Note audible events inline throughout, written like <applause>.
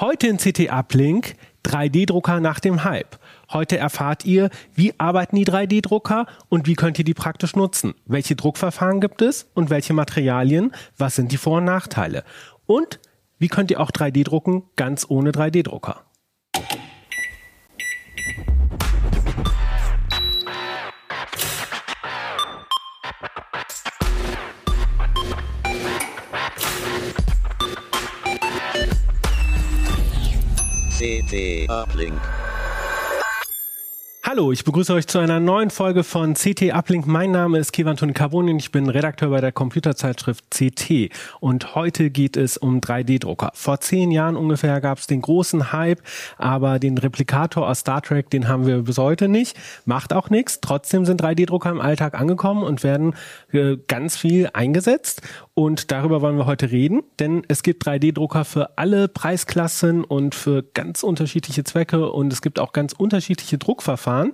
Heute in CT Uplink 3D-Drucker nach dem Hype. Heute erfahrt ihr, wie arbeiten die 3D-Drucker und wie könnt ihr die praktisch nutzen. Welche Druckverfahren gibt es und welche Materialien? Was sind die Vor- und Nachteile? Und wie könnt ihr auch 3D drucken ganz ohne 3D-Drucker? CT Uplink. Hallo, ich begrüße euch zu einer neuen Folge von CT Uplink. Mein Name ist Kevan Carboni und ich bin Redakteur bei der Computerzeitschrift CT. Und heute geht es um 3D-Drucker. Vor zehn Jahren ungefähr gab es den großen Hype, aber den Replikator aus Star Trek, den haben wir bis heute nicht. Macht auch nichts. Trotzdem sind 3D-Drucker im Alltag angekommen und werden äh, ganz viel eingesetzt. Und darüber wollen wir heute reden, denn es gibt 3D-Drucker für alle Preisklassen und für ganz unterschiedliche Zwecke und es gibt auch ganz unterschiedliche Druckverfahren. Verfahren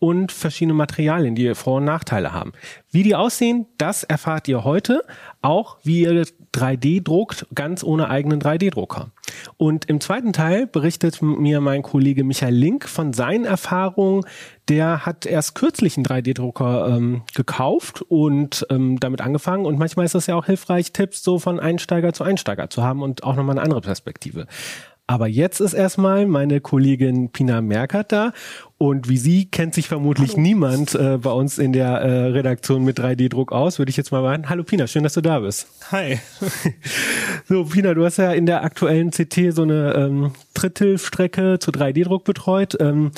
und verschiedene Materialien, die Vor- und Nachteile haben. Wie die aussehen, das erfahrt ihr heute. Auch wie ihr 3D druckt, ganz ohne eigenen 3D-Drucker. Und im zweiten Teil berichtet mir mein Kollege Michael Link von seinen Erfahrungen. Der hat erst kürzlich einen 3D-Drucker ähm, gekauft und ähm, damit angefangen. Und manchmal ist es ja auch hilfreich, Tipps so von Einsteiger zu Einsteiger zu haben und auch nochmal eine andere Perspektive. Aber jetzt ist erstmal meine Kollegin Pina Merkert da und wie sie kennt sich vermutlich Hallo. niemand äh, bei uns in der äh, Redaktion mit 3D-Druck aus, würde ich jetzt mal meinen. Hallo Pina, schön, dass du da bist. Hi. <laughs> so Pina, du hast ja in der aktuellen CT so eine ähm, Drittelstrecke zu 3D-Druck betreut. Ähm,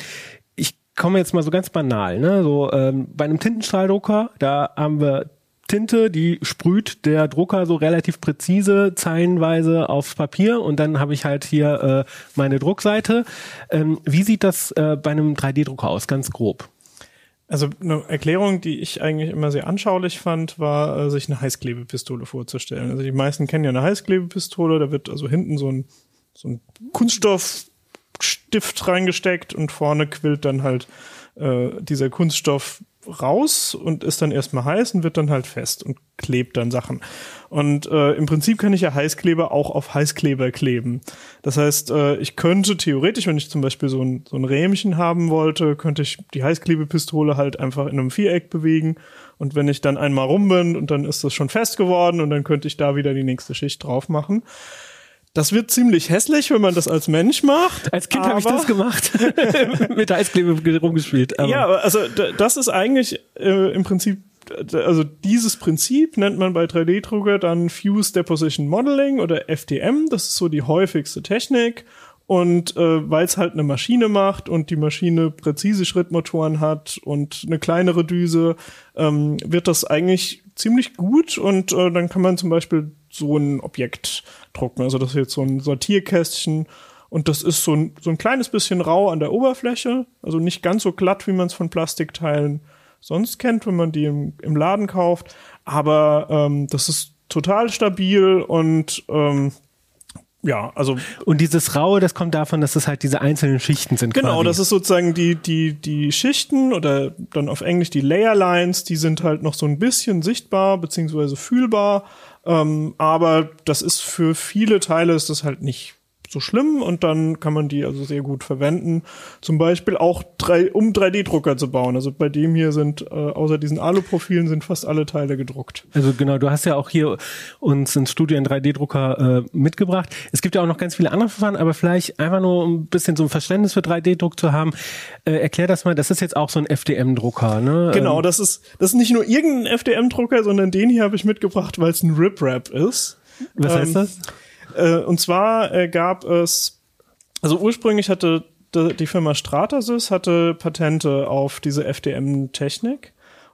ich komme jetzt mal so ganz banal, ne? So ähm, bei einem Tintenstrahldrucker, da haben wir Tinte, die sprüht der Drucker so relativ präzise zeilenweise aufs Papier und dann habe ich halt hier äh, meine Druckseite. Ähm, wie sieht das äh, bei einem 3D-Drucker aus, ganz grob? Also eine Erklärung, die ich eigentlich immer sehr anschaulich fand, war, äh, sich eine Heißklebepistole vorzustellen. Also die meisten kennen ja eine Heißklebepistole, da wird also hinten so ein, so ein Kunststoffstift reingesteckt und vorne quillt dann halt äh, dieser Kunststoff raus und ist dann erstmal heiß und wird dann halt fest und klebt dann Sachen. Und äh, im Prinzip kann ich ja Heißkleber auch auf Heißkleber kleben. Das heißt, äh, ich könnte theoretisch, wenn ich zum Beispiel so ein, so ein Rähmchen haben wollte, könnte ich die Heißklebepistole halt einfach in einem Viereck bewegen. Und wenn ich dann einmal rum bin und dann ist das schon fest geworden und dann könnte ich da wieder die nächste Schicht drauf machen. Das wird ziemlich hässlich, wenn man das als Mensch macht. Als Kind habe ich das gemacht. <laughs> Mit Eisklebe rumgespielt. Aber. Ja, also das ist eigentlich äh, im Prinzip also dieses Prinzip nennt man bei 3D-Drucker dann Fuse Deposition Modeling oder FDM. Das ist so die häufigste Technik. Und äh, weil es halt eine Maschine macht und die Maschine präzise Schrittmotoren hat und eine kleinere Düse, ähm, wird das eigentlich ziemlich gut. Und äh, dann kann man zum Beispiel so ein Objekt drucken. Also das ist jetzt so ein Sortierkästchen und das ist so ein, so ein kleines bisschen rau an der Oberfläche, also nicht ganz so glatt, wie man es von Plastikteilen sonst kennt, wenn man die im, im Laden kauft. Aber ähm, das ist total stabil und ähm, ja, also. Und dieses Raue, das kommt davon, dass es halt diese einzelnen Schichten sind. Genau, quasi. das ist sozusagen die, die, die Schichten oder dann auf Englisch die Layer Lines, die sind halt noch so ein bisschen sichtbar beziehungsweise fühlbar. Ähm, aber das ist für viele Teile ist das halt nicht so schlimm und dann kann man die also sehr gut verwenden. Zum Beispiel auch drei, um 3D-Drucker zu bauen. Also bei dem hier sind äh, außer diesen Alu-Profilen sind fast alle Teile gedruckt. Also genau, du hast ja auch hier uns ins Studio einen 3D-Drucker äh, mitgebracht. Es gibt ja auch noch ganz viele andere Verfahren, aber vielleicht einfach nur ein bisschen so ein Verständnis für 3D-Druck zu haben. Äh, erklär das mal, das ist jetzt auch so ein FDM-Drucker, ne? Genau, ähm, das ist das ist nicht nur irgendein FDM-Drucker, sondern den hier habe ich mitgebracht, weil es ein Rip-Wrap ist. Was ähm, heißt das? Äh, und zwar äh, gab es, also ursprünglich hatte die Firma Stratasys hatte Patente auf diese FDM-Technik.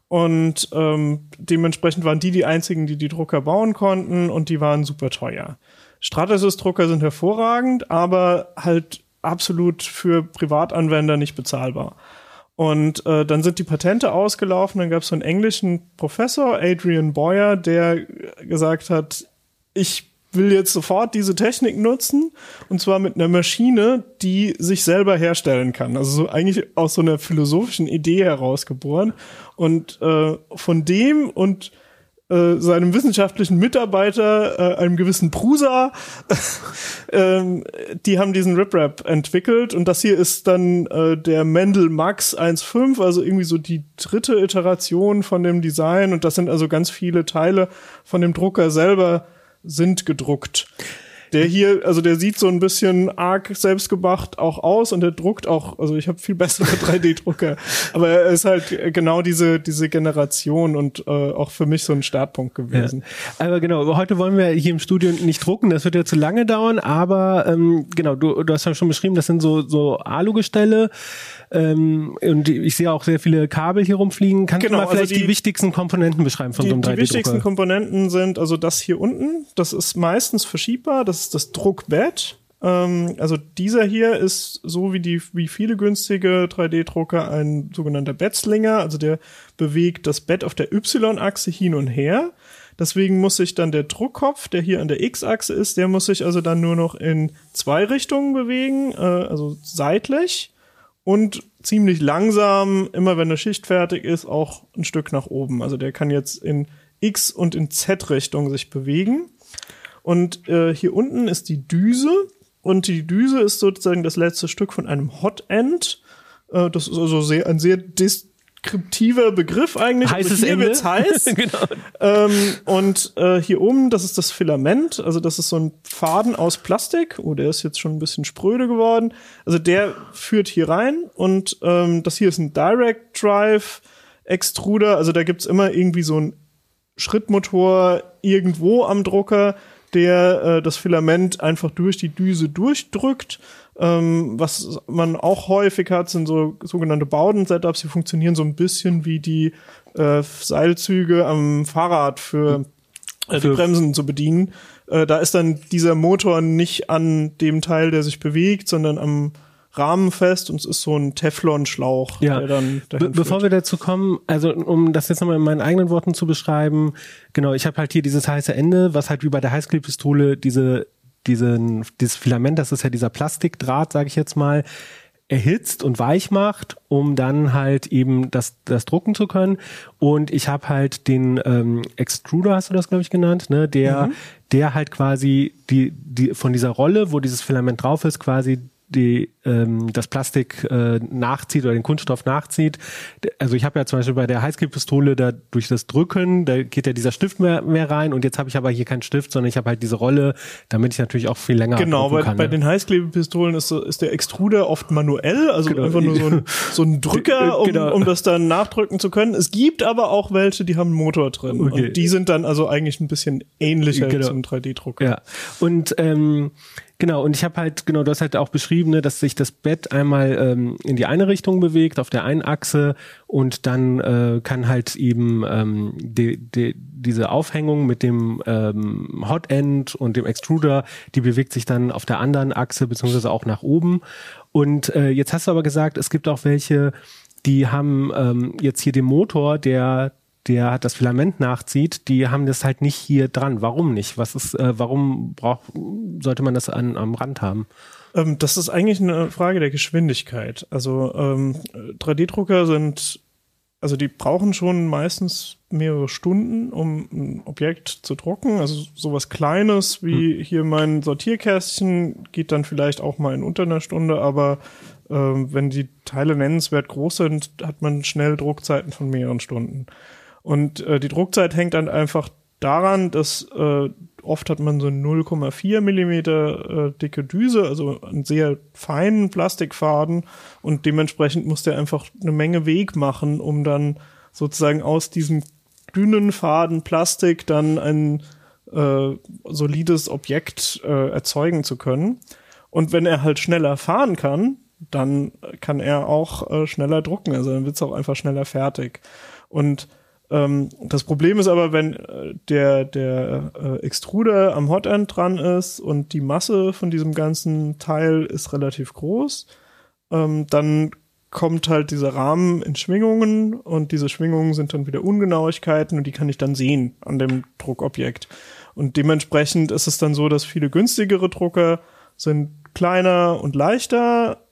Und ähm, dementsprechend waren die die einzigen, die die Drucker bauen konnten und die waren super teuer. Stratasys-Drucker sind hervorragend, aber halt absolut für Privatanwender nicht bezahlbar. Und äh, dann sind die Patente ausgelaufen, dann gab es so einen englischen Professor, Adrian Boyer, der gesagt hat, ich will jetzt sofort diese Technik nutzen und zwar mit einer Maschine, die sich selber herstellen kann. Also so eigentlich aus so einer philosophischen Idee herausgeboren. Und äh, von dem und äh, seinem wissenschaftlichen Mitarbeiter, äh, einem gewissen Prusa, <laughs> ähm, die haben diesen RipRap entwickelt. Und das hier ist dann äh, der Mendel Max 1.5, also irgendwie so die dritte Iteration von dem Design. Und das sind also ganz viele Teile von dem Drucker selber sind gedruckt. Der hier, also der sieht so ein bisschen arg selbstgemacht auch aus und der druckt auch, also ich habe viel bessere <laughs> 3D-Drucker, aber er ist halt genau diese diese Generation und äh, auch für mich so ein Startpunkt gewesen. Ja. Aber genau, heute wollen wir hier im Studio nicht drucken, das wird ja zu lange dauern, aber ähm, genau, du, du hast ja schon beschrieben, das sind so so Alugestelle ähm, und ich sehe auch sehr viele Kabel hier rumfliegen. Kannst genau, du mal vielleicht also die, die, wichtigsten Komponenten beschreiben von die, so einem 3D-Drucker? Die wichtigsten Komponenten sind also das hier unten, das ist meistens verschiebbar, das ist das Druckbett. Ähm, also dieser hier ist so wie die wie viele günstige 3D-Drucker ein sogenannter Bettslinger, also der bewegt das Bett auf der Y-Achse hin und her. Deswegen muss sich dann der Druckkopf, der hier an der X-Achse ist, der muss sich also dann nur noch in zwei Richtungen bewegen, äh, also seitlich und ziemlich langsam, immer wenn eine Schicht fertig ist, auch ein Stück nach oben. Also der kann jetzt in X- und in Z-Richtung sich bewegen. Und äh, hier unten ist die Düse. Und die Düse ist sozusagen das letzte Stück von einem Hot End. Äh, das ist also sehr, ein sehr dis deskriptiver Begriff eigentlich. Heißes also hier Ende. wird's heiß. <laughs> genau. Ähm, und äh, hier oben, das ist das Filament. Also das ist so ein Faden aus Plastik. Oh, der ist jetzt schon ein bisschen spröde geworden. Also der führt hier rein. Und ähm, das hier ist ein Direct Drive Extruder. Also da gibt's immer irgendwie so ein Schrittmotor irgendwo am Drucker, der äh, das Filament einfach durch die Düse durchdrückt ähm, was man auch häufig hat, sind so sogenannte Bauden-Setups, die funktionieren so ein bisschen wie die äh, Seilzüge am Fahrrad für äh, die Bremsen zu bedienen. Äh, da ist dann dieser Motor nicht an dem Teil, der sich bewegt, sondern am Rahmen fest und es ist so ein Teflon-Schlauch, ja. der dann Be Bevor wir dazu kommen, also um das jetzt nochmal in meinen eigenen Worten zu beschreiben, genau, ich habe halt hier dieses heiße Ende, was halt wie bei der Highschool-Pistole diese diesen, dieses Filament, das ist ja dieser Plastikdraht, sage ich jetzt mal, erhitzt und weich macht, um dann halt eben das, das drucken zu können. Und ich habe halt den ähm, Extruder, hast du das, glaube ich, genannt, ne? Der, mhm. der halt quasi die, die von dieser Rolle, wo dieses Filament drauf ist, quasi die ähm, das Plastik äh, nachzieht oder den Kunststoff nachzieht. Also ich habe ja zum Beispiel bei der Highspeed-Pistole da durch das Drücken, da geht ja dieser Stift mehr, mehr rein und jetzt habe ich aber hier keinen Stift, sondern ich habe halt diese Rolle, damit ich natürlich auch viel länger Genau, bei, kann, bei ne? den Heißklebepistolen ist, ist der Extruder oft manuell, also genau. einfach nur so ein, <laughs> so ein Drücker, um, genau. um das dann nachdrücken zu können. Es gibt aber auch welche, die haben einen Motor drin okay. und die sind dann also eigentlich ein bisschen ähnlicher genau. zum 3D-Drucker. Ja, und ähm, Genau, und ich habe halt, genau, du hast halt auch beschrieben, ne, dass sich das Bett einmal ähm, in die eine Richtung bewegt, auf der einen Achse, und dann äh, kann halt eben ähm, die, die, diese Aufhängung mit dem ähm, Hot End und dem Extruder, die bewegt sich dann auf der anderen Achse, beziehungsweise auch nach oben. Und äh, jetzt hast du aber gesagt, es gibt auch welche, die haben ähm, jetzt hier den Motor, der der das Filament nachzieht, die haben das halt nicht hier dran. Warum nicht? Was ist, äh, warum braucht, sollte man das an, am Rand haben? Ähm, das ist eigentlich eine Frage der Geschwindigkeit. Also ähm, 3D-Drucker sind, also die brauchen schon meistens mehrere Stunden, um ein Objekt zu drucken. Also sowas Kleines wie hm. hier mein Sortierkästchen geht dann vielleicht auch mal in unter einer Stunde, aber ähm, wenn die Teile nennenswert groß sind, hat man schnell Druckzeiten von mehreren Stunden. Und äh, die Druckzeit hängt dann einfach daran, dass äh, oft hat man so 0,4 Millimeter äh, dicke Düse, also einen sehr feinen Plastikfaden und dementsprechend muss der einfach eine Menge Weg machen, um dann sozusagen aus diesem dünnen Faden Plastik dann ein äh, solides Objekt äh, erzeugen zu können. Und wenn er halt schneller fahren kann, dann kann er auch äh, schneller drucken, also dann wird es auch einfach schneller fertig. Und ähm, das Problem ist aber, wenn äh, der, der äh, Extruder am Hotend dran ist und die Masse von diesem ganzen Teil ist relativ groß, ähm, dann kommt halt dieser Rahmen in Schwingungen und diese Schwingungen sind dann wieder Ungenauigkeiten und die kann ich dann sehen an dem Druckobjekt. Und dementsprechend ist es dann so, dass viele günstigere Drucker sind kleiner und leichter,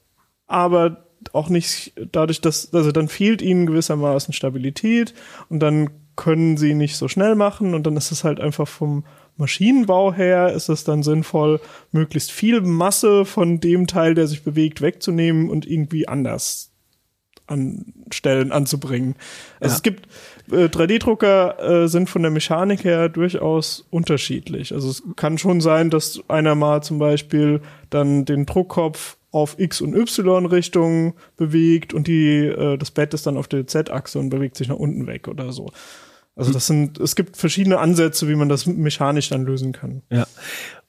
aber auch nicht dadurch, dass, also dann fehlt ihnen gewissermaßen Stabilität und dann können sie nicht so schnell machen und dann ist es halt einfach vom Maschinenbau her ist es dann sinnvoll, möglichst viel Masse von dem Teil, der sich bewegt, wegzunehmen und irgendwie anders an Stellen anzubringen. Also Ja. es gibt äh, 3D-Drucker äh, sind von der Mechanik her durchaus unterschiedlich. Also es kann schon sein, dass einer mal zum Beispiel dann den Druckkopf auf X und Y Richtung bewegt und die äh, das Bett ist dann auf der Z-Achse und bewegt sich nach unten weg oder so. Also das sind es gibt verschiedene Ansätze, wie man das mechanisch dann lösen kann. Ja.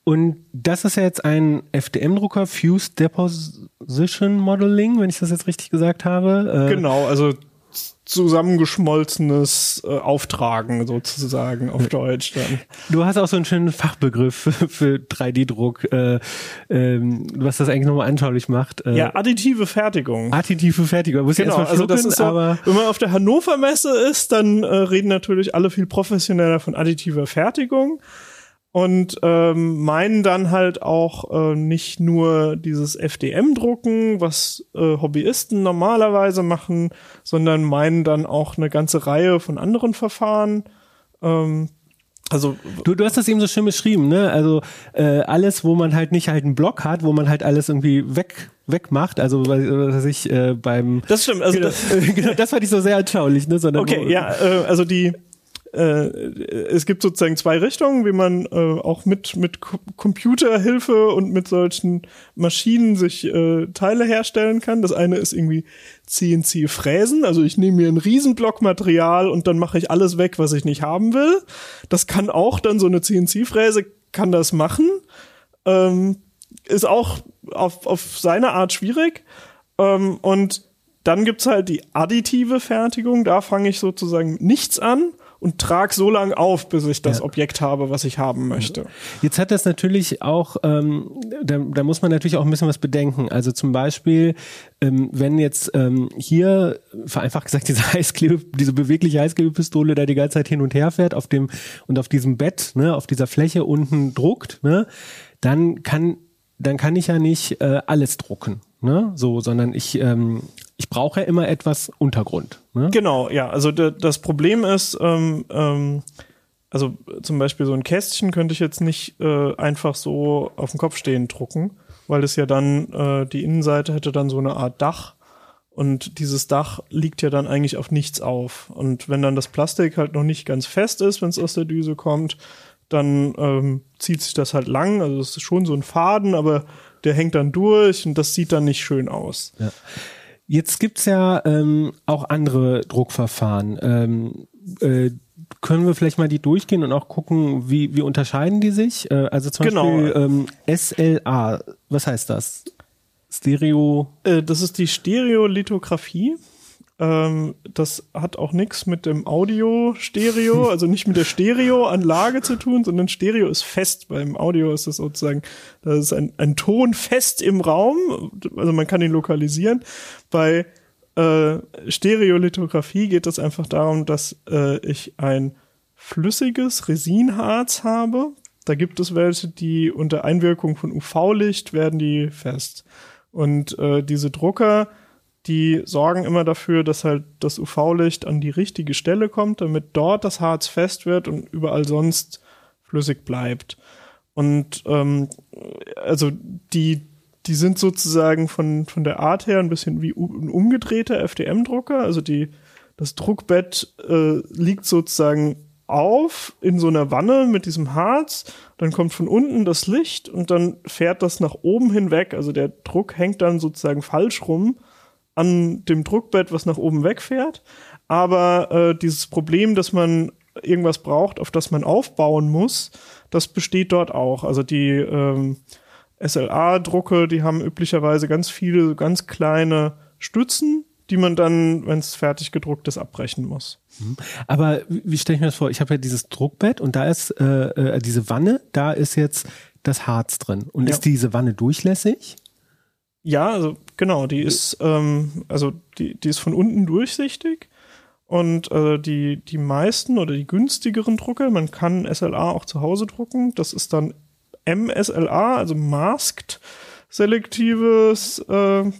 Und das ist ja jetzt ein FDM-Drucker, Fused Deposition Modeling, wenn ich das jetzt richtig gesagt habe. Äh, Genau, also zusammengeschmolzenes äh, Auftragen sozusagen auf Deutsch dann. Du hast auch so einen schönen Fachbegriff <laughs> für, für 3D-Druck, äh, ähm, was das eigentlich nochmal anschaulich macht. Äh, Ja, additive Fertigung. Additive Fertigung. Muss Genau, erstmal also das ist so, aber wenn man auf der Hannover Messe ist, dann äh, reden natürlich alle viel professioneller von additiver Fertigung und ähm, meinen dann halt auch äh, nicht nur dieses FDM-Drucken, was äh, Hobbyisten normalerweise machen, sondern meinen dann auch eine ganze Reihe von anderen Verfahren. Ähm, also Du, du hast das eben so schön beschrieben, ne? Also äh, alles, wo man halt nicht halt einen Block hat, wo man halt alles irgendwie weg wegmacht, also was weiß ich äh, beim das stimmt, also genau, das, <laughs> genau, das fand ich so sehr anschaulich, ne? Sondern Okay, wo, ja, äh, also die äh, es gibt sozusagen zwei Richtungen, wie man äh, auch mit mit Co Computerhilfe und mit solchen Maschinen sich äh, Teile herstellen kann. Das eine ist irgendwie CNC Fräsen, also ich nehme mir einen Riesenblock Material und dann mache ich alles weg, was ich nicht haben will. Das kann auch dann so eine CNC Fräse kann das machen. Ähm, ist auch auf, auf seine Art schwierig. Ähm, und dann gibt's halt die additive Fertigung. Da fange ich sozusagen nichts an und trage so lange auf, bis ich das Ja. Objekt habe, was ich haben möchte. Jetzt hat das natürlich auch, ähm, da, da muss man natürlich auch ein bisschen was bedenken. Also zum Beispiel, ähm, wenn jetzt ähm, hier vereinfacht gesagt diese <laughs> Heißklebe, diese bewegliche Heißklebepistole da die ganze Zeit hin und her fährt auf dem und auf diesem Bett, ne, auf dieser Fläche unten druckt, ne, dann kann dann kann ich ja nicht äh, alles drucken, ne, so, sondern ich ähm, ich brauche ja immer etwas Untergrund. Ne? Genau, ja. Also das Problem ist, ähm, ähm, also zum Beispiel so ein Kästchen könnte ich jetzt nicht äh, einfach so auf dem Kopf stehen drucken, weil es ja dann, äh, die Innenseite hätte dann so eine Art Dach und dieses Dach liegt ja dann eigentlich auf nichts auf. Und wenn dann das Plastik halt noch nicht ganz fest ist, wenn es aus der Düse kommt, dann ähm, zieht sich das halt lang. Also es ist schon so ein Faden, aber der hängt dann durch und das sieht dann nicht schön aus. Ja. Jetzt gibt's ja ähm, auch andere Druckverfahren. Ähm, äh, können wir vielleicht mal die durchgehen und auch gucken, wie, wie unterscheiden die sich? Äh, also zum Genau. Beispiel ähm, SLA, was heißt das? Stereo. Äh, das ist die Stereolithografie. Ähm, das hat auch nichts mit dem Audio-Stereo, <laughs> also nicht mit der Stereoanlage zu tun, sondern Stereo ist fest. Beim Audio ist es sozusagen, da ist ein, ein Ton fest im Raum, also man kann ihn lokalisieren. Bei äh, Stereolithografie geht es einfach darum, dass äh, ich ein flüssiges Resinharz habe. Da gibt es welche, die unter Einwirkung von UV-Licht werden die fest. Und äh, diese Drucker, die sorgen immer dafür, dass halt das UV-Licht an die richtige Stelle kommt, damit dort das Harz fest wird und überall sonst flüssig bleibt. Und ähm, also die, die sind sozusagen von, von der Art her ein bisschen wie ein umgedrehter FDM-Drucker. Also die, das Druckbett äh, liegt sozusagen auf in so einer Wanne mit diesem Harz, dann kommt von unten das Licht und dann fährt das nach oben hinweg. Also der Druck hängt dann sozusagen falsch rum an dem Druckbett, was nach oben wegfährt. Aber äh, dieses Problem, dass man irgendwas braucht, auf das man aufbauen muss, das besteht dort auch. Also die ähm, SLA-Drucke, die haben üblicherweise ganz viele ganz kleine Stützen, die man dann, wenn es fertig gedruckt ist, abbrechen muss. Aber wie wie stelle ich mir das vor? Ich habe ja dieses Druckbett und da ist äh, äh, diese Wanne, da ist jetzt das Harz drin. Und Ja. ist diese Wanne durchlässig? Ja, also genau, die ist, ähm, also die, die ist von unten durchsichtig und äh, die, die meisten oder die günstigeren Drucker, man kann SLA auch zu Hause drucken, das ist dann MSLA, also Masked Selektives äh, äh,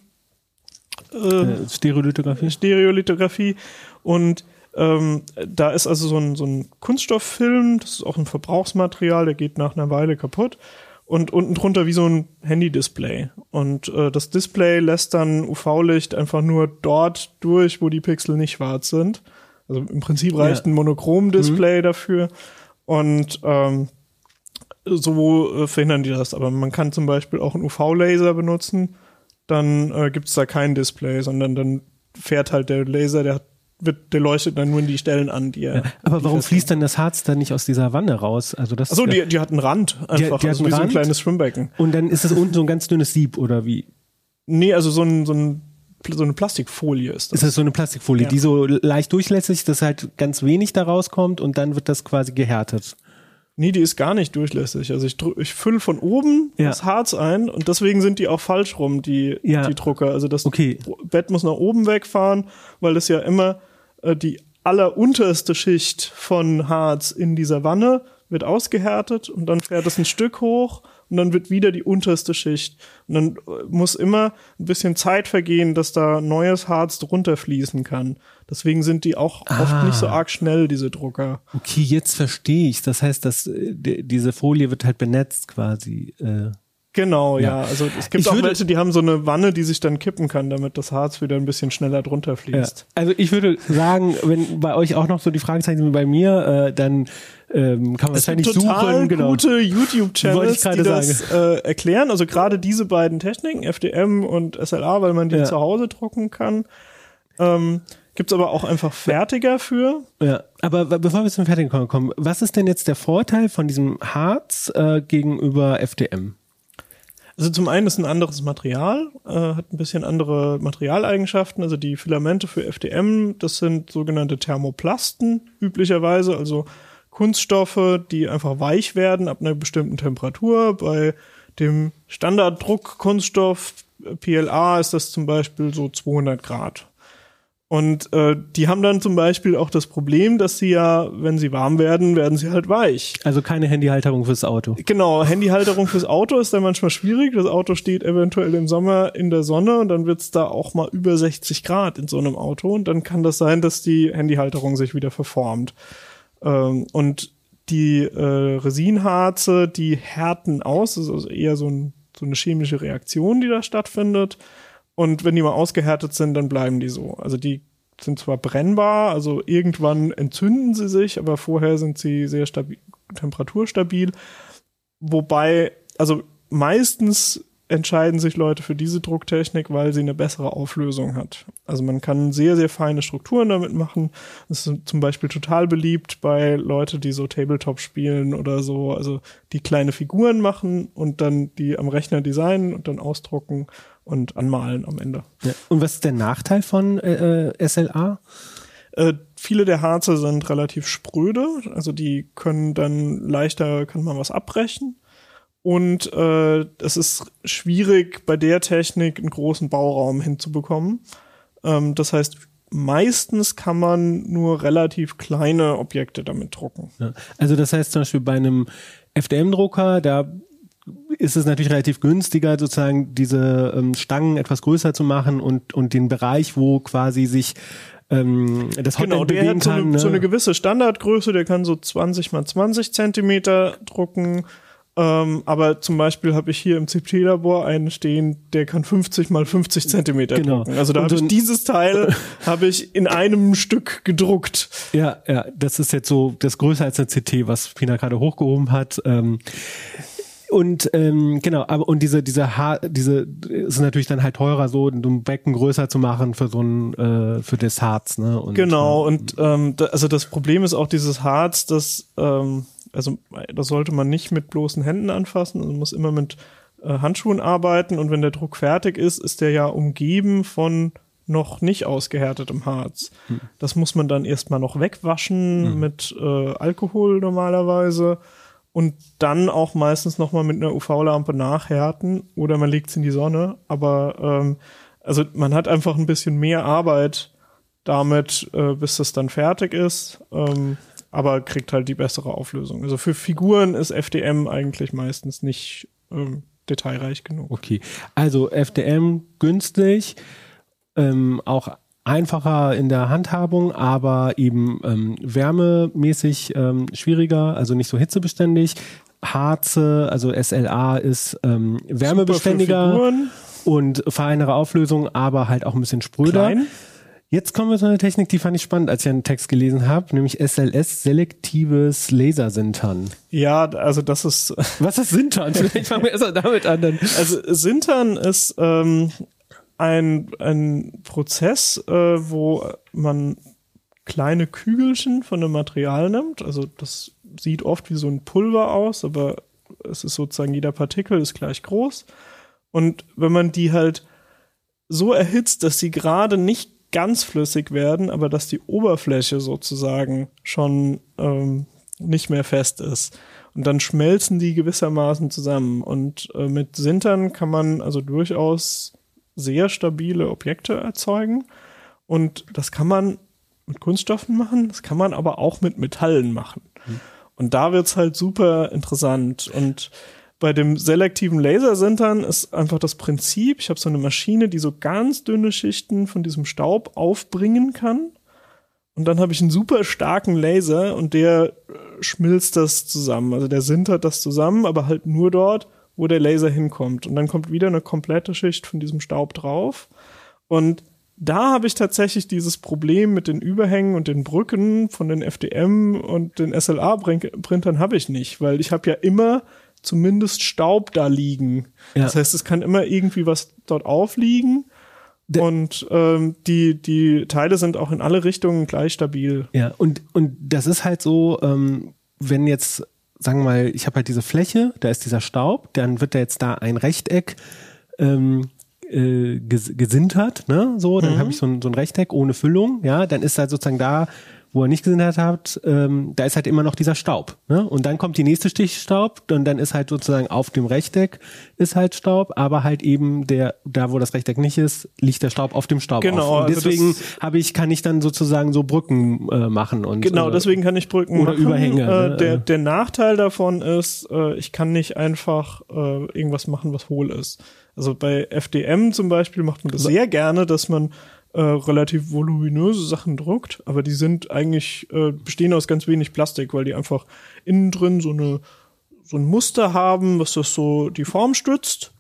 Äh, Stereolithografie? Stereolithografie und Ähm, da ist also so ein, so ein Kunststofffilm, das ist auch ein Verbrauchsmaterial, der geht nach einer Weile kaputt. Und unten drunter wie so ein Handy-Display. Und äh, das Display lässt dann UV-Licht einfach nur dort durch, wo die Pixel nicht schwarz sind. Also im Prinzip reicht Ja. ein Monochrom-Display dafür. Und ähm, so äh, verhindern die das. Aber man kann zum Beispiel auch einen UV-Laser benutzen. Dann äh, gibt es da kein Display, sondern dann fährt halt der Laser, der, hat- wird, der leuchtet dann nur in die Stellen an, die er. Aber die warum fließt dann das Harz dann nicht aus dieser Wanne raus? Also das Achso, die, die hat einen Rand einfach, die hat also einen wie so ein Rand? kleines Schwimmbecken. und dann ist es unten so ein ganz dünnes Sieb oder wie? Nee, also so, ein, so, ein, so eine Plastikfolie ist das. Ist das so eine Plastikfolie, Ja. die so leicht durchlässig, dass halt ganz wenig da rauskommt und dann wird das quasi gehärtet. Nee, die ist gar nicht durchlässig. Also ich, ich fülle von oben Ja. das Harz ein und deswegen sind die auch falsch rum, die, Ja. die Drucker. Also das Okay. Bett muss nach oben wegfahren, weil das ja immer äh, die allerunterste Schicht von Harz in dieser Wanne wird ausgehärtet und dann fährt es ein Stück hoch und dann wird wieder die unterste Schicht. Und dann äh, muss immer ein bisschen Zeit vergehen, dass da neues Harz drunter fließen kann. Deswegen sind die auch oft nicht so arg schnell, diese Drucker. Okay, jetzt verstehe ich. Das heißt, dass äh, die- diese Folie wird halt benetzt quasi. Äh. Genau, Ja. ja. Also es gibt Ich auch welche, die haben so eine Wanne, die sich dann kippen kann, damit das Harz wieder ein bisschen schneller drunter Ja. fließt. Also ich würde sagen, wenn bei euch auch noch so die Fragezeichen sind wie bei mir, äh, dann ähm, kann man Es wahrscheinlich total suchen. Genau. gute YouTube-Channels, die das äh, erklären. Also gerade diese beiden Techniken, FDM und SLA, weil man die Ja. zu Hause drucken kann. Ähm, Gibt's aber auch einfach fertiger für. Ja, aber bevor wir zum Fertigen kommen, kommen, was ist denn jetzt der Vorteil von diesem Harz äh, gegenüber FDM? Also zum einen ist ein anderes Material, äh, hat ein bisschen andere Materialeigenschaften. Also die Filamente für FDM, das sind sogenannte Thermoplasten üblicherweise, also Kunststoffe, die einfach weich werden ab einer bestimmten Temperatur. Bei dem Standarddruckkunststoff äh, PLA ist das zum Beispiel so 200 Grad. Und äh, die haben dann zum Beispiel auch das Problem, dass sie ja, wenn sie warm werden, werden sie halt weich. Also keine Handyhalterung fürs Auto. Genau, Handyhalterung fürs Auto ist dann manchmal schwierig. Das Auto steht eventuell im Sommer in der Sonne und dann wird's da auch mal über 60 Grad in so einem Auto und dann kann das sein, dass die Handyhalterung sich wieder verformt. Ähm, und die äh, Resinharze, die härten aus, das ist also eher so, ein, so eine chemische Reaktion, die da stattfindet. Und wenn die mal ausgehärtet sind, dann bleiben die so. Also die sind zwar brennbar, also irgendwann entzünden sie sich, aber vorher sind sie sehr stabil, temperaturstabil. Wobei, also meistens entscheiden sich Leute für diese Drucktechnik, weil sie eine bessere Auflösung hat. Also man kann sehr, sehr feine Strukturen damit machen. Das ist zum Beispiel total beliebt bei Leute, die so Tabletop spielen oder so, also die kleine Figuren machen und dann die am Rechner designen und dann ausdrucken und anmalen am Ende. Ja. Und was ist der Nachteil von äh, äh, SLA? Äh, viele der Harze sind relativ spröde, also die können dann leichter, kann man was abbrechen. Und äh, es ist schwierig, bei der Technik einen großen Bauraum hinzubekommen. Ähm, das heißt, meistens kann man nur relativ kleine Objekte damit drucken. Ja. Also das heißt zum Beispiel bei einem FDM-Drucker, da ist es natürlich relativ günstiger, sozusagen diese ähm, Stangen etwas größer zu machen und, und den Bereich, wo quasi sich ähm, das Hotend Genau, der bewegen hat so kann. eine, ne? so eine gewisse Standardgröße, der kann so 20 mal 20 Zentimeter drucken. Ähm, aber zum Beispiel habe ich hier im CP-Labor einen stehen, der kann 50 mal 50 Zentimeter Genau. drucken. Also da habe so ich dieses Teil <laughs> habe ich in einem Stück gedruckt. Ja, ja, das ist jetzt so das größer als eine CT, was Pina gerade hochgehoben hat. Ähm, und ähm, genau, aber und diese diese Haar, diese ist natürlich dann halt teurer, so ein Becken größer zu machen für so ein äh, für das Harz, ne? Und, Genau, äh, und ähm, da, also das Problem ist auch dieses Harz, das, ähm, also das sollte man nicht mit bloßen Händen anfassen, also man muss immer mit äh, Handschuhen arbeiten. Und wenn der Druck fertig ist, ist der ja umgeben von noch nicht ausgehärtetem Harz. Das muss man dann erstmal noch wegwaschen mit äh, Alkohol normalerweise und dann auch meistens nochmal mit einer UV-Lampe nachhärten oder man legt es in die Sonne. Aber ähm, also man hat einfach ein bisschen mehr Arbeit damit, äh, bis das dann fertig ist, ähm, aber kriegt halt die bessere Auflösung. Also für Figuren ist FDM eigentlich meistens nicht ähm, detailreich genug. Okay, also FDM günstig, ähm, auch einfacher in der Handhabung, aber eben ähm, wärmemäßig ähm, schwieriger, also nicht so hitzebeständig. Harze, also SLA ist ähm, wärmebeständiger und feinere Auflösung, aber halt auch ein bisschen spröder. Klein. Jetzt kommen wir zu einer Technik, die fand ich spannend, als ich einen Text gelesen habe, nämlich SLS, selektives Lasersintern. Ja, also das ist. <laughs> Was ist Sintern? Vielleicht <laughs> fangen wir erst mal damit an. Dann. Also Sintern ist ähm, ein, ein Prozess, äh, wo man kleine Kügelchen von einem Material nimmt. Also das sieht oft wie so ein Pulver aus, aber es ist sozusagen jeder Partikel ist gleich groß. Und wenn man die halt so erhitzt, dass sie gerade nicht ganz flüssig werden, aber dass die Oberfläche sozusagen schon ähm, nicht mehr fest ist. Und dann schmelzen die gewissermaßen zusammen. Und äh, mit Sintern kann man also durchaus sehr stabile Objekte erzeugen. Und das kann man mit Kunststoffen machen, das kann man aber auch mit Metallen machen. Mhm. Und da wird's halt super interessant. Und bei dem selektiven Lasersintern ist einfach das Prinzip, ich habe so eine Maschine, die so ganz dünne Schichten von diesem Staub aufbringen kann. Und dann habe ich einen super starken Laser und der äh, schmilzt das zusammen. Also der sintert das zusammen, aber halt nur dort, wo der Laser hinkommt. Und dann kommt wieder eine komplette Schicht von diesem Staub drauf. Und da habe ich tatsächlich dieses Problem mit den Überhängen und den Brücken von den FDM und den SLA-Printern habe ich nicht, weil ich habe ja immer zumindest Staub da liegen. Ja. Das heißt, es kann immer irgendwie was dort aufliegen. De und ähm, die, die Teile sind auch in alle Richtungen gleich stabil. Ja, und, und das ist halt so, ähm, wenn jetzt, sagen wir mal, ich habe halt diese Fläche, da ist dieser Staub, dann wird da jetzt da ein Rechteck ähm, äh, gesintert, ne? So, dann mhm. habe ich so ein, so ein Rechteck ohne Füllung, ja, dann ist halt sozusagen da wo er nicht gesindert hat, ähm, da ist halt immer noch dieser Staub. Ne? Und dann kommt die nächste Stichstaub und dann ist halt sozusagen auf dem Rechteck ist halt Staub, aber halt eben der, da wo das Rechteck nicht ist, liegt der Staub auf dem Staub. Genau. Auf. Und also deswegen habe ich, kann ich dann sozusagen so Brücken äh, machen und genau, äh, deswegen kann ich Brücken oder machen. Überhänge. Äh, ne? der, der Nachteil davon ist, äh, ich kann nicht einfach äh, irgendwas machen, was hohl ist. Also bei FDM zum Beispiel macht man das sehr gerne, dass man äh, relativ voluminöse Sachen druckt, aber die sind eigentlich, äh, bestehen aus ganz wenig Plastik, weil die einfach innen drin so eine so ein Muster haben, was das so die Form stützt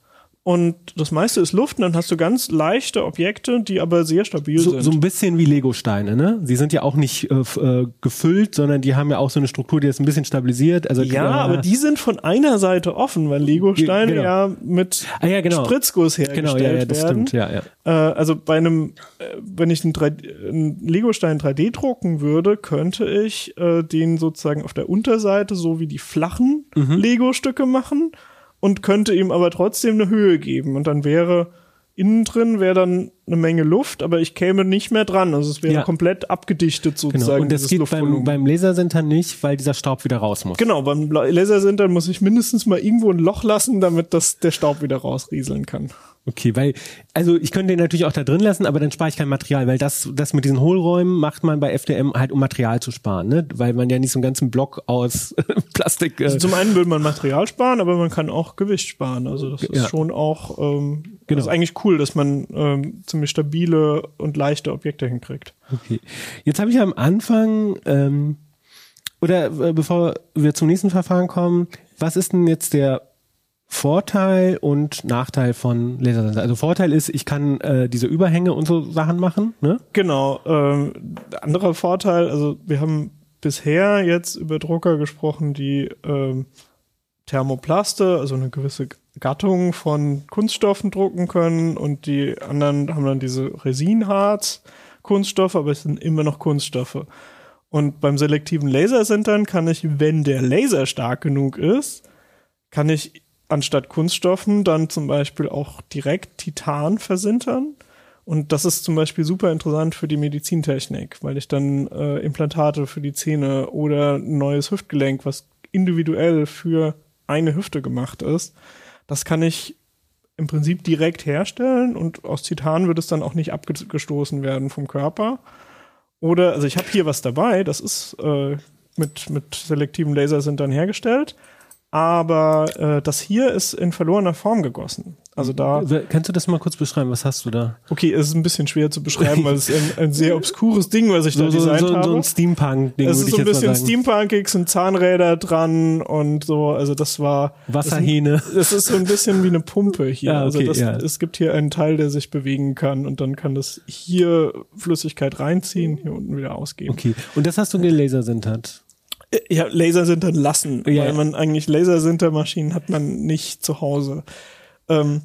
und das meiste ist Luft und dann hast du ganz leichte Objekte, die aber sehr stabil so, sind. So ein bisschen wie Lego-Steine, ne? Sie sind ja auch nicht äh, äh, gefüllt, sondern die haben ja auch so eine Struktur, die ist ein bisschen stabilisiert. Also ja, äh, aber die sind von einer Seite offen, weil Lego-Steine genau. ja mit ah, ja, genau. Spritzguss hergestellt genau, ja, ja, das werden. Stimmt, ja, ja. Äh, also bei einem, äh, wenn ich einen, 3, einen Lego-Stein 3D drucken würde, könnte ich äh, den sozusagen auf der Unterseite so wie die flachen mhm. Lego-Stücke machen und könnte ihm aber trotzdem eine Höhe geben. Und dann wäre innen drin wäre dann eine Menge Luft, aber ich käme nicht mehr dran. Also es wäre ja. komplett abgedichtet sozusagen. Genau. Und das geht beim, beim Lasersinter nicht, weil dieser Staub wieder raus muss. Genau, beim Lasersinter muss ich mindestens mal irgendwo ein Loch lassen, damit das, der Staub wieder rausrieseln kann. Okay, weil, also ich könnte den natürlich auch da drin lassen, aber dann spare ich kein Material, weil das, das mit diesen Hohlräumen macht man bei FDM halt, um Material zu sparen, ne? Weil man ja nicht so einen ganzen Block aus <laughs> Plastik. Äh also zum einen will man Material sparen, aber man kann auch Gewicht sparen. Also das ist ja. schon auch, ähm, genau. das ist eigentlich cool, dass man ähm, ziemlich stabile und leichte Objekte hinkriegt. Okay. Jetzt habe ich am Anfang, ähm, oder äh, bevor wir zum nächsten Verfahren kommen, was ist denn jetzt der Vorteil und Nachteil von Lasersensor. Also Vorteil ist, ich kann äh, diese Überhänge und so Sachen machen. Ne? Genau. Ähm, anderer Vorteil, also wir haben bisher jetzt über Drucker gesprochen, die ähm, Thermoplaste, also eine gewisse Gattung von Kunststoffen drucken können und die anderen haben dann diese Resinharz Kunststoffe, aber es sind immer noch Kunststoffe. Und beim selektiven Lasersintern kann ich, wenn der Laser stark genug ist, kann ich anstatt Kunststoffen dann zum Beispiel auch direkt Titan versintern. Und das ist zum Beispiel super interessant für die Medizintechnik, weil ich dann äh, Implantate für die Zähne oder ein neues Hüftgelenk, was individuell für eine Hüfte gemacht ist, das kann ich im Prinzip direkt herstellen und aus Titan wird es dann auch nicht abgestoßen werden vom Körper. Oder, also ich habe hier was dabei, das ist äh, mit, mit selektiven Lasersintern hergestellt aber äh, das hier ist in verlorener Form gegossen. Also da. Kannst du das mal kurz beschreiben? Was hast du da? Okay, es ist ein bisschen schwer zu beschreiben, weil es ein, ein sehr obskures Ding, was ich so, da designt so, so, habe. So ein Steampunk-Ding. Es ist so ein bisschen Steampunkig, sind Zahnräder dran und so. Also das war Wasserhähne. Es ist so ein bisschen wie eine Pumpe hier. Ja, <laughs> okay, also das, ja. es gibt hier einen Teil, der sich bewegen kann und dann kann das hier Flüssigkeit reinziehen, hier unten wieder ausgeben. Okay. Und das hast du gelasersintert? Ja, Lasersintern lassen, Ja. weil man eigentlich Lasersintermaschinen hat man nicht zu Hause. Ähm,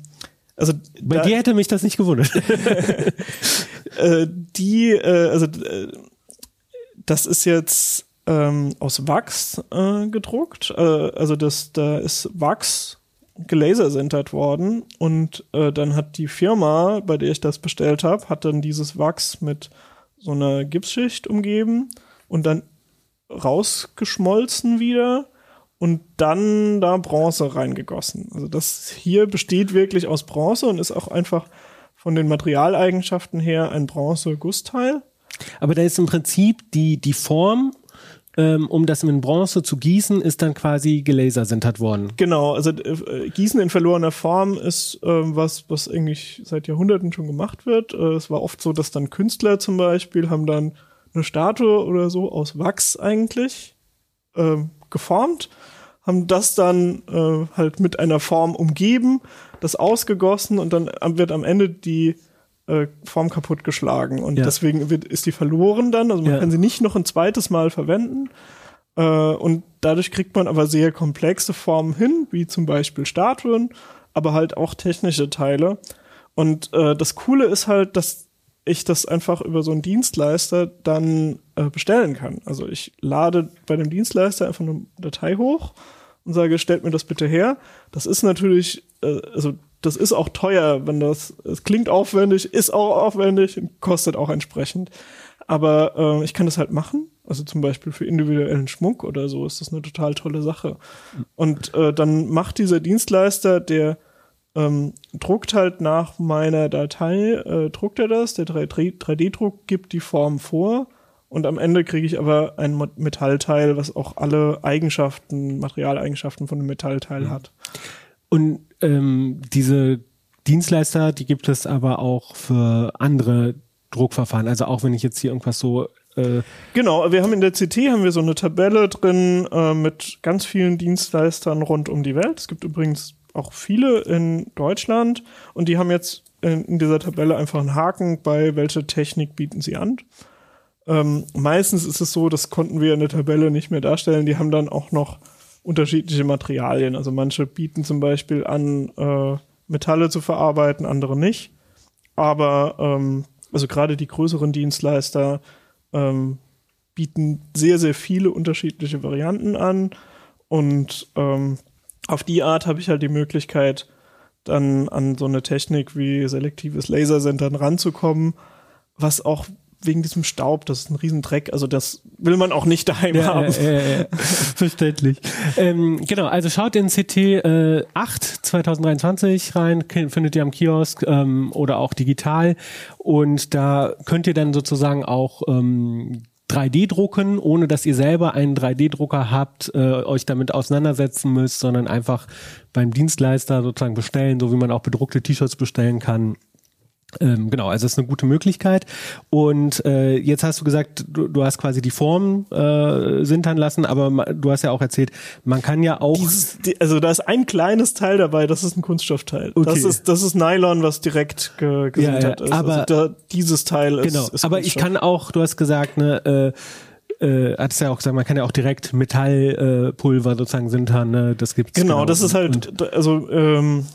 also Bei da- dir hätte mich das nicht gewundert. <laughs> äh, die, äh, also äh, das ist jetzt ähm, aus Wachs äh, gedruckt. Äh, also das, da ist Wachs gelasersintert worden und äh, dann hat die Firma, bei der ich das bestellt habe, hat dann dieses Wachs mit so einer Gipsschicht umgeben und dann rausgeschmolzen wieder und dann da Bronze reingegossen. Also das hier besteht wirklich aus Bronze und ist auch einfach von den Materialeigenschaften her ein Bronze-Gussteil. Aber da ist im Prinzip die, die Form, ähm, um das in Bronze zu gießen, ist dann quasi gelasersintert worden. Genau, also äh, Gießen in verlorener Form ist ähm, was, was eigentlich seit Jahrhunderten schon gemacht wird. Äh, es war oft so, dass dann Künstler zum Beispiel haben dann eine Statue oder so aus Wachs eigentlich ähm, geformt, haben das dann äh, halt mit einer Form umgeben, das ausgegossen und dann wird am Ende die äh, Form kaputtgeschlagen und Ja. deswegen wird, ist die verloren dann, also man Ja. kann sie nicht noch ein zweites Mal verwenden. Äh, und dadurch kriegt man aber sehr komplexe Formen hin, wie zum Beispiel Statuen, aber halt auch technische Teile. Und äh, das Coole ist halt, dass ich das einfach über so einen Dienstleister dann äh, bestellen kann. Also ich lade bei dem Dienstleister einfach eine Datei hoch und sage, stellt mir das bitte her. Das ist natürlich, äh, also das ist auch teuer, wenn das, es klingt aufwendig, ist auch aufwendig und kostet auch entsprechend. Aber äh, ich kann das halt machen. Also zum Beispiel für individuellen Schmuck oder so ist das eine total tolle Sache. Und äh, dann macht dieser Dienstleister, der ähm, druckt halt nach meiner Datei, äh, druckt er das, der 3D 3D-Druck gibt die Form vor und am Ende kriege ich aber ein Metallteil, was auch alle Eigenschaften, Materialeigenschaften von einem Metallteil hat. Und ähm, diese Dienstleister, die gibt es aber auch für andere Druckverfahren. Also auch wenn ich jetzt hier irgendwas so äh, Genau, wir haben in der CT haben wir so eine Tabelle drin äh, mit ganz vielen Dienstleistern rund um die Welt. Es gibt übrigens auch viele in Deutschland und die haben jetzt in, dieser Tabelle einfach einen Haken bei welche Technik bieten sie an. Ähm, meistens ist es so, das konnten wir in der Tabelle nicht mehr darstellen. Die haben dann auch noch unterschiedliche Materialien. Also manche bieten zum Beispiel an, äh, Metalle zu verarbeiten, andere nicht. Aber ähm, also gerade die größeren Dienstleister ähm, bieten sehr, sehr viele unterschiedliche Varianten an. Und ähm, auf die Art habe ich halt die Möglichkeit, dann an so eine Technik wie selektives Lasersentern ranzukommen, was auch wegen diesem Staub, das ist ein Riesendreck, also das will man auch nicht daheim Ja, haben. ja, ja. <laughs> Verständlich. Ähm, genau, also schaut in CT äh, 8 2023 rein, findet ihr am Kiosk ähm, oder auch digital. Und da könnt ihr dann sozusagen auch ähm, 3D drucken, ohne dass ihr selber einen 3D-Drucker habt, äh, euch damit auseinandersetzen müsst, sondern einfach beim Dienstleister sozusagen bestellen, so wie man auch bedruckte T-Shirts bestellen kann. Ähm, genau, also das ist eine gute Möglichkeit. Und äh, jetzt hast du gesagt, du, du hast quasi die Form äh, sintern lassen, aber ma- du hast ja auch erzählt, man kann ja auch Dieses, die, also da ist ein kleines Teil dabei, das ist ein Kunststoffteil. Das Okay. ist das ist Nylon, was direkt ge, gesintert ja, ist. aber- also da, dieses Teil ist, genau. ist aber ich kann auch, du hast gesagt, ne, äh, äh, hattest ja auch gesagt, man kann ja auch direkt Metallpulver äh, sozusagen sintern, ne? Das gibt's Genau, das ist halt, also ähm,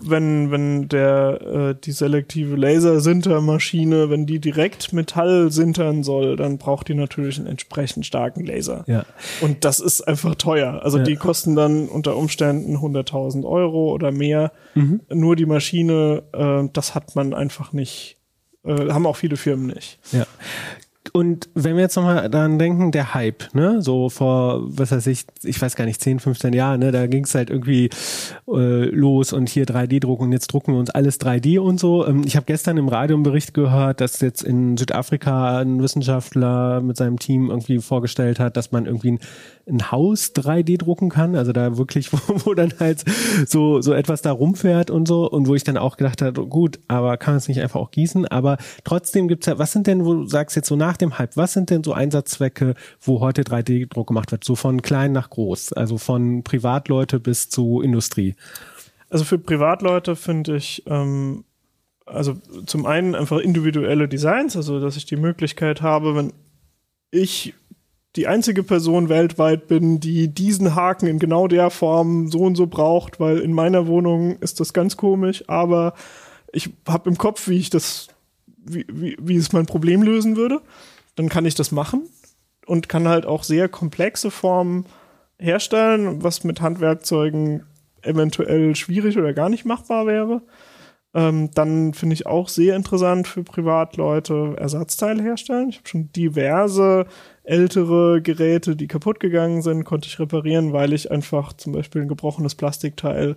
wenn wenn der äh, die selektive Lasersintermaschine, wenn die direkt Metall sintern soll, dann braucht die natürlich einen entsprechend starken Laser. Ja. Und das ist einfach teuer. Also Ja. die kosten dann unter Umständen 100.000 Euro oder mehr. Mhm. Nur die Maschine, äh, das hat man einfach nicht, äh, haben auch viele Firmen nicht. Ja. Und wenn wir jetzt nochmal daran denken, der Hype, ne, so vor, was weiß ich, ich weiß gar nicht, 10, 15 Jahren, ne, da ging es halt irgendwie äh, los und hier 3D-Druck und jetzt drucken wir uns alles 3D und so. Ähm, ich habe gestern im Radio einen Bericht gehört, dass jetzt in Südafrika ein Wissenschaftler mit seinem Team irgendwie vorgestellt hat, dass man irgendwie ein, ein Haus 3D drucken kann, also da wirklich, <laughs> wo, wo dann halt so, so etwas da rumfährt und so. Und wo ich dann auch gedacht habe, gut, aber kann man es nicht einfach auch gießen, aber trotzdem gibt's ja, was sind denn, wo du sagst jetzt so nach dem dem Hype, was sind denn so Einsatzzwecke, wo heute 3D-Druck gemacht wird? So von klein nach groß, also von Privatleute bis zu Industrie. Also für Privatleute finde ich, ähm, also zum einen einfach individuelle Designs, also dass ich die Möglichkeit habe, wenn ich die einzige Person weltweit bin, die diesen Haken in genau der Form so und so braucht, weil in meiner Wohnung ist das ganz komisch, aber ich habe im Kopf, wie ich das, wie, wie, wie es mein Problem lösen würde dann kann ich das machen und kann halt auch sehr komplexe Formen herstellen, was mit Handwerkzeugen eventuell schwierig oder gar nicht machbar wäre. Ähm, dann finde ich auch sehr interessant für Privatleute Ersatzteile herstellen. Ich habe schon diverse ältere Geräte, die kaputt gegangen sind, konnte ich reparieren, weil ich einfach zum Beispiel ein gebrochenes Plastikteil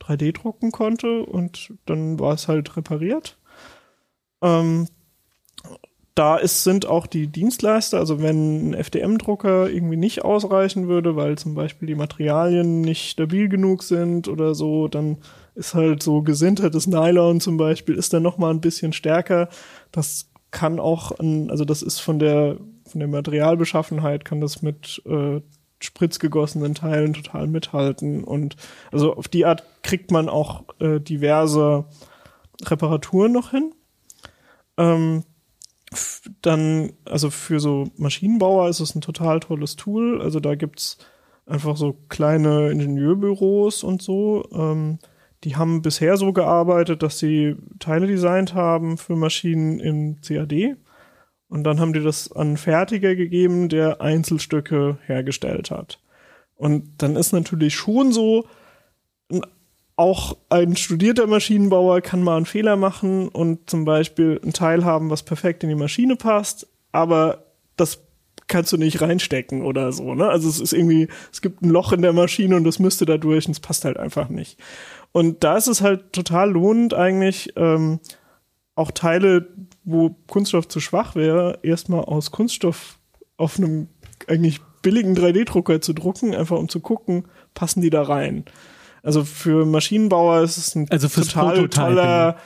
3D drucken konnte und dann war es halt repariert. Ähm, da ist, sind auch die Dienstleister, also wenn ein FDM-Drucker irgendwie nicht ausreichen würde, weil zum Beispiel die Materialien nicht stabil genug sind oder so, dann ist halt so gesintertes Nylon zum Beispiel, ist dann nochmal ein bisschen stärker. Das kann auch, an, also das ist von der, von der Materialbeschaffenheit, kann das mit äh, spritzgegossenen Teilen total mithalten. Und also auf die Art kriegt man auch äh, diverse Reparaturen noch hin. Ähm, dann, also für so Maschinenbauer ist es ein total tolles Tool. Also da gibt's einfach so kleine Ingenieurbüros und so. Ähm, die haben bisher so gearbeitet, dass sie Teile designt haben für Maschinen im CAD. Und dann haben die das an Fertiger gegeben, der Einzelstücke hergestellt hat. Und dann ist natürlich schon so, auch ein studierter Maschinenbauer kann mal einen Fehler machen und zum Beispiel ein Teil haben, was perfekt in die Maschine passt, aber das kannst du nicht reinstecken oder so, ne? Also es ist irgendwie, es gibt ein Loch in der Maschine und das müsste da durch und es passt halt einfach nicht. Und da ist es halt total lohnend eigentlich, ähm, auch Teile, wo Kunststoff zu schwach wäre, erstmal aus Kunststoff auf einem eigentlich billigen 3D-Drucker zu drucken, einfach um zu gucken, passen die da rein. Also für Maschinenbauer ist es ein also total toller,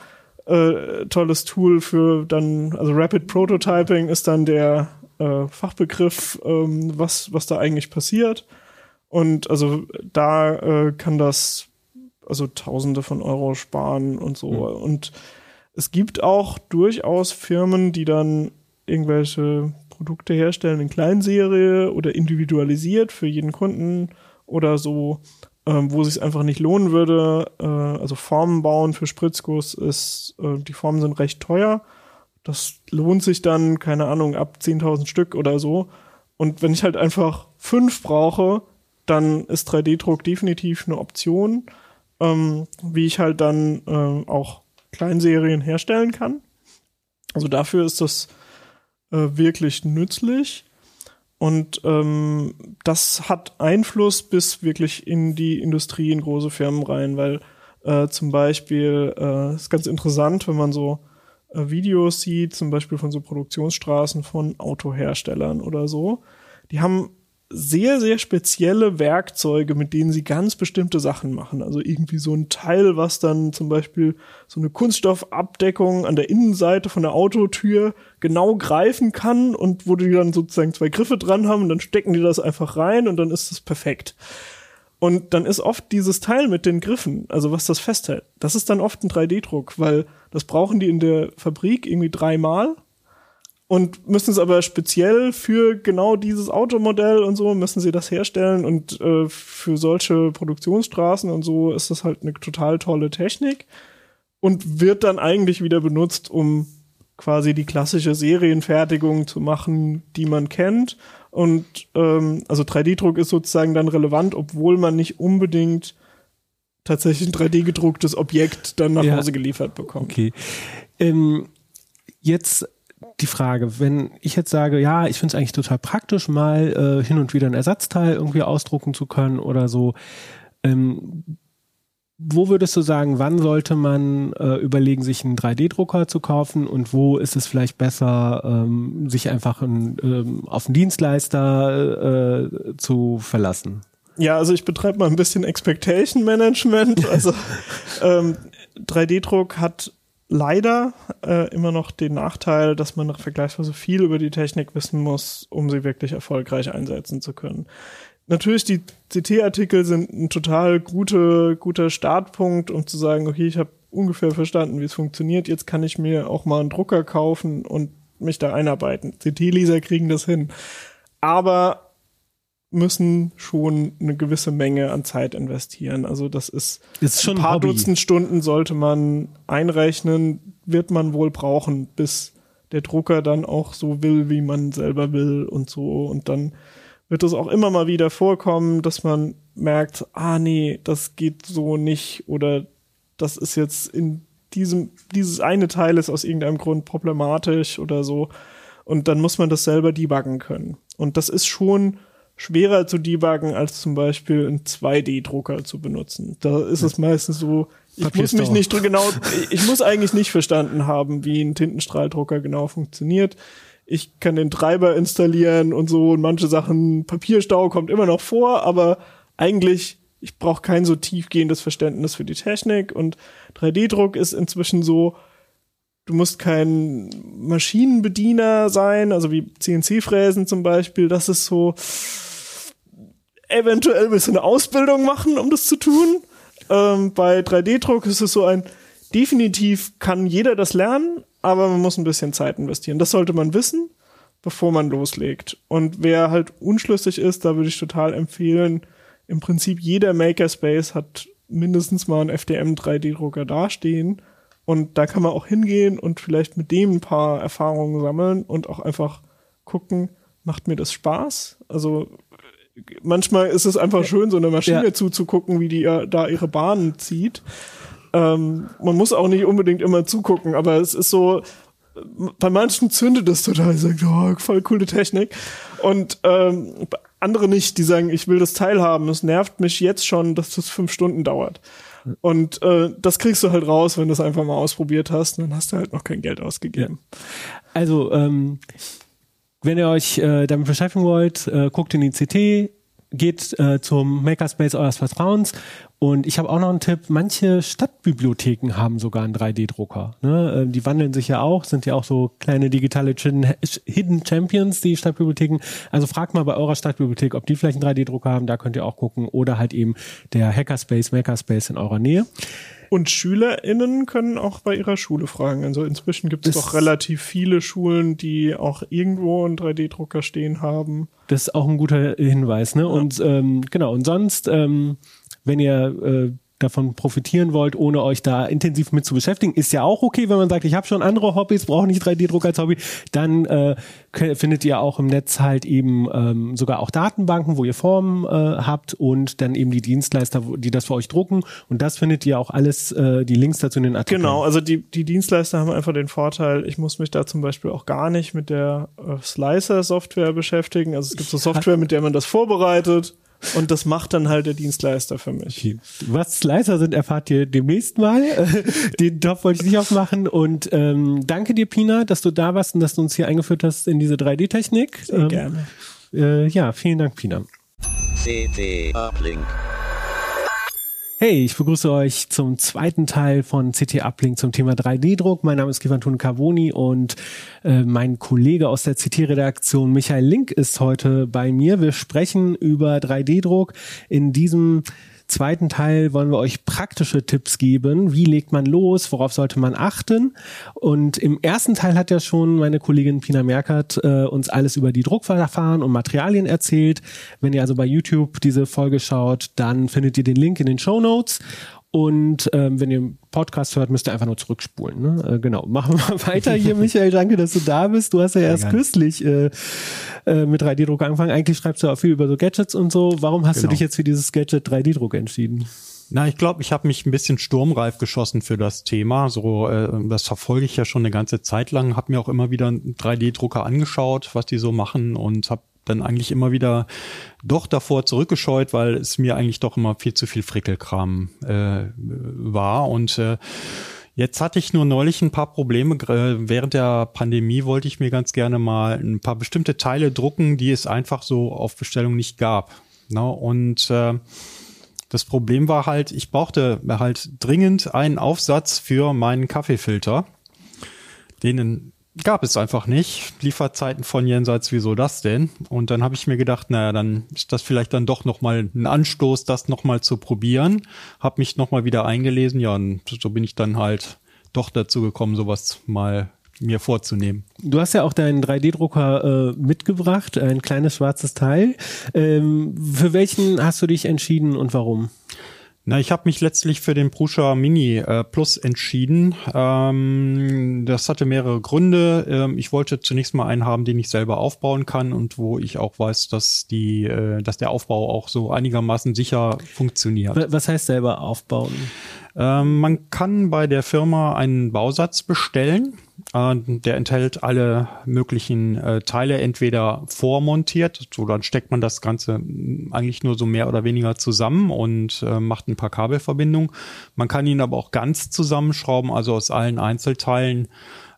äh, tolles Tool für dann, also Rapid Prototyping ist dann der äh, Fachbegriff, ähm, was, was da eigentlich passiert. Und also da äh, kann das also Tausende von Euro sparen und so. Mhm. Und es gibt auch durchaus Firmen, die dann irgendwelche Produkte herstellen in Kleinserie oder individualisiert für jeden Kunden oder so ähm, wo sich einfach nicht lohnen würde. Äh, also Formen bauen für Spritzguss ist, äh, die Formen sind recht teuer. Das lohnt sich dann, keine Ahnung, ab 10.000 Stück oder so. Und wenn ich halt einfach fünf brauche, dann ist 3D-Druck definitiv eine Option, ähm, wie ich halt dann äh, auch Kleinserien herstellen kann. Also dafür ist das äh, wirklich nützlich. Und ähm, das hat Einfluss bis wirklich in die Industrie, in große Firmen rein, weil äh, zum Beispiel äh, ist ganz interessant, wenn man so äh, Videos sieht, zum Beispiel von so Produktionsstraßen von Autoherstellern oder so. Die haben sehr, sehr spezielle Werkzeuge, mit denen sie ganz bestimmte Sachen machen. Also irgendwie so ein Teil, was dann zum Beispiel so eine Kunststoffabdeckung an der Innenseite von der Autotür genau greifen kann und wo die dann sozusagen zwei Griffe dran haben und dann stecken die das einfach rein und dann ist es perfekt. Und dann ist oft dieses Teil mit den Griffen, also was das festhält, das ist dann oft ein 3D-Druck, weil das brauchen die in der Fabrik irgendwie dreimal und müssen es aber speziell für genau dieses Automodell und so müssen sie das herstellen und äh, für solche Produktionsstraßen und so ist das halt eine total tolle Technik und wird dann eigentlich wieder benutzt, um quasi die klassische Serienfertigung zu machen, die man kennt. Und ähm, also 3D-Druck ist sozusagen dann relevant, obwohl man nicht unbedingt tatsächlich ein 3D gedrucktes Objekt dann nach ja. Hause geliefert bekommt. Okay. Ähm, jetzt die Frage, wenn ich jetzt sage, ja, ich finde es eigentlich total praktisch, mal äh, hin und wieder ein Ersatzteil irgendwie ausdrucken zu können oder so, ähm, wo würdest du sagen, wann sollte man äh, überlegen, sich einen 3D-Drucker zu kaufen und wo ist es vielleicht besser, ähm, sich einfach ein, ähm, auf einen Dienstleister äh, zu verlassen? Ja, also ich betreibe mal ein bisschen Expectation Management. Also <laughs> ähm, 3D-Druck hat leider äh, immer noch den Nachteil, dass man vergleichsweise viel über die Technik wissen muss, um sie wirklich erfolgreich einsetzen zu können natürlich die CT-Artikel sind ein total gute, guter Startpunkt, um zu sagen, okay, ich habe ungefähr verstanden, wie es funktioniert. Jetzt kann ich mir auch mal einen Drucker kaufen und mich da einarbeiten. CT-Leser kriegen das hin. Aber müssen schon eine gewisse Menge an Zeit investieren. Also das ist, ist schon ein paar Hobby. Dutzend Stunden sollte man einrechnen, wird man wohl brauchen, bis der Drucker dann auch so will, wie man selber will und so. Und dann wird es auch immer mal wieder vorkommen, dass man merkt, ah nee, das geht so nicht oder das ist jetzt in diesem, dieses eine Teil ist aus irgendeinem Grund problematisch oder so. Und dann muss man das selber debuggen können. Und das ist schon schwerer zu debuggen, als zum Beispiel einen 2D-Drucker zu benutzen. Da ist es meistens so, ich muss mich nicht genau, ich muss eigentlich nicht verstanden haben, wie ein Tintenstrahldrucker genau funktioniert. Ich kann den Treiber installieren und so und manche Sachen, Papierstau kommt immer noch vor, aber eigentlich, ich brauche kein so tiefgehendes Verständnis für die Technik. Und 3D-Druck ist inzwischen so, du musst kein Maschinenbediener sein, also wie CNC-Fräsen zum Beispiel, das ist so eventuell ein bisschen eine Ausbildung machen, um das zu tun. Ähm, bei 3D-Druck ist es so ein, definitiv kann jeder das lernen, aber man muss ein bisschen Zeit investieren. Das sollte man wissen, bevor man loslegt. Und wer halt unschlüssig ist, da würde ich total empfehlen, im Prinzip jeder Makerspace hat mindestens mal einen FDM 3D-Drucker dastehen. Und da kann man auch hingehen und vielleicht mit dem ein paar Erfahrungen sammeln und auch einfach gucken, macht mir das Spaß? Also manchmal ist es einfach schön, so eine Maschine ja. zuzugucken, wie die da ihre Bahnen zieht. Ähm, man muss auch nicht unbedingt immer zugucken, aber es ist so, bei manchen zündet es total, sagen, oh, voll coole Technik. Und ähm, andere nicht, die sagen, ich will das teilhaben. Es nervt mich jetzt schon, dass das fünf Stunden dauert. Und äh, das kriegst du halt raus, wenn du es einfach mal ausprobiert hast. Und dann hast du halt noch kein Geld ausgegeben. Ja. Also, ähm, wenn ihr euch äh, damit beschäftigen wollt, äh, guckt in die CT, geht äh, zum Makerspace eures Vertrauens. Und ich habe auch noch einen Tipp, manche Stadtbibliotheken haben sogar einen 3D-Drucker. Ne? Äh, die wandeln sich ja auch, sind ja auch so kleine digitale Hidden Champions, die Stadtbibliotheken. Also fragt mal bei eurer Stadtbibliothek, ob die vielleicht einen 3D-Drucker haben, da könnt ihr auch gucken. Oder halt eben der Hackerspace, Makerspace in eurer Nähe. Und SchülerInnen können auch bei ihrer Schule fragen. Also inzwischen gibt es doch relativ viele Schulen, die auch irgendwo einen 3D-Drucker stehen haben. Das ist auch ein guter Hinweis, ne? Ja. Und ähm, genau, und sonst, ähm, wenn ihr äh, davon profitieren wollt, ohne euch da intensiv mit zu beschäftigen, ist ja auch okay, wenn man sagt, ich habe schon andere Hobbys, brauche nicht 3D-Druck als Hobby, dann äh, findet ihr auch im Netz halt eben ähm, sogar auch Datenbanken, wo ihr Formen äh, habt und dann eben die Dienstleister, die das für euch drucken und das findet ihr auch alles, äh, die Links dazu in den Artikeln. Genau, also die, die Dienstleister haben einfach den Vorteil, ich muss mich da zum Beispiel auch gar nicht mit der äh, Slicer-Software beschäftigen, also es gibt so Software, mit der man das vorbereitet und das macht dann halt der Dienstleister für mich. Okay. Was Slicer sind, erfahrt ihr demnächst mal. <laughs> Den Job wollte ich nicht aufmachen. Und ähm, danke dir, Pina, dass du da warst und dass du uns hier eingeführt hast in diese 3D-Technik. Sehr ähm, gerne. Äh, ja, vielen Dank, Pina. CT Uplink. Hey, ich begrüße euch zum zweiten Teil von CT Uplink zum Thema 3D-Druck. Mein Name ist Givantun Carboni und äh, mein Kollege aus der CT-Redaktion Michael Link ist heute bei mir. Wir sprechen über 3D-Druck in diesem zweiten Teil wollen wir euch praktische Tipps geben. Wie legt man los? Worauf sollte man achten? Und im ersten Teil hat ja schon meine Kollegin Pina Merkert äh, uns alles über die Druckverfahren und Materialien erzählt. Wenn ihr also bei YouTube diese Folge schaut, dann findet ihr den Link in den Show Notes. Und ähm, wenn ihr Podcast hört, müsst ihr einfach nur zurückspulen. Ne? Äh, genau. Machen wir mal weiter hier, <laughs> Michael. Danke, dass du da bist. Du hast ja erst kürzlich äh, äh, mit 3D-Druck angefangen. Eigentlich schreibst du auch viel über so Gadgets und so. Warum hast genau. du dich jetzt für dieses Gadget 3D-Druck entschieden? Na, ich glaube, ich habe mich ein bisschen sturmreif geschossen für das Thema. So, äh, das verfolge ich ja schon eine ganze Zeit lang. Habe mir auch immer wieder einen 3D-Drucker angeschaut, was die so machen und habe dann eigentlich immer wieder doch davor zurückgescheut, weil es mir eigentlich doch immer viel zu viel Frickelkram äh, war und äh, Jetzt hatte ich nur neulich ein paar Probleme. Während der Pandemie wollte ich mir ganz gerne mal ein paar bestimmte Teile drucken, die es einfach so auf Bestellung nicht gab. Na, und äh, das Problem war halt, ich brauchte halt dringend einen Aufsatz für meinen Kaffeefilter. Den gab es einfach nicht. Lieferzeiten von jenseits, wieso das denn? Und dann habe ich mir gedacht, naja, dann ist das vielleicht dann doch nochmal ein Anstoß, das nochmal zu probieren. Habe mich nochmal wieder eingelesen, ja, und so bin ich dann halt doch dazu gekommen, sowas mal mir vorzunehmen. Du hast ja auch deinen 3D-Drucker äh, mitgebracht, ein kleines schwarzes Teil. Ähm, für welchen hast du dich entschieden und warum? Na, ich habe mich letztlich für den Prusa Mini äh, Plus entschieden. Ähm, das hatte mehrere Gründe. Ähm, ich wollte zunächst mal einen haben, den ich selber aufbauen kann und wo ich auch weiß, dass die, äh, dass der Aufbau auch so einigermaßen sicher funktioniert. Was heißt selber aufbauen? Ähm, man kann bei der Firma einen Bausatz bestellen. Äh, der enthält alle möglichen äh, Teile entweder vormontiert, so dann steckt man das Ganze eigentlich nur so mehr oder weniger zusammen und äh, macht ein paar Kabelverbindungen. Man kann ihn aber auch ganz zusammenschrauben, also aus allen Einzelteilen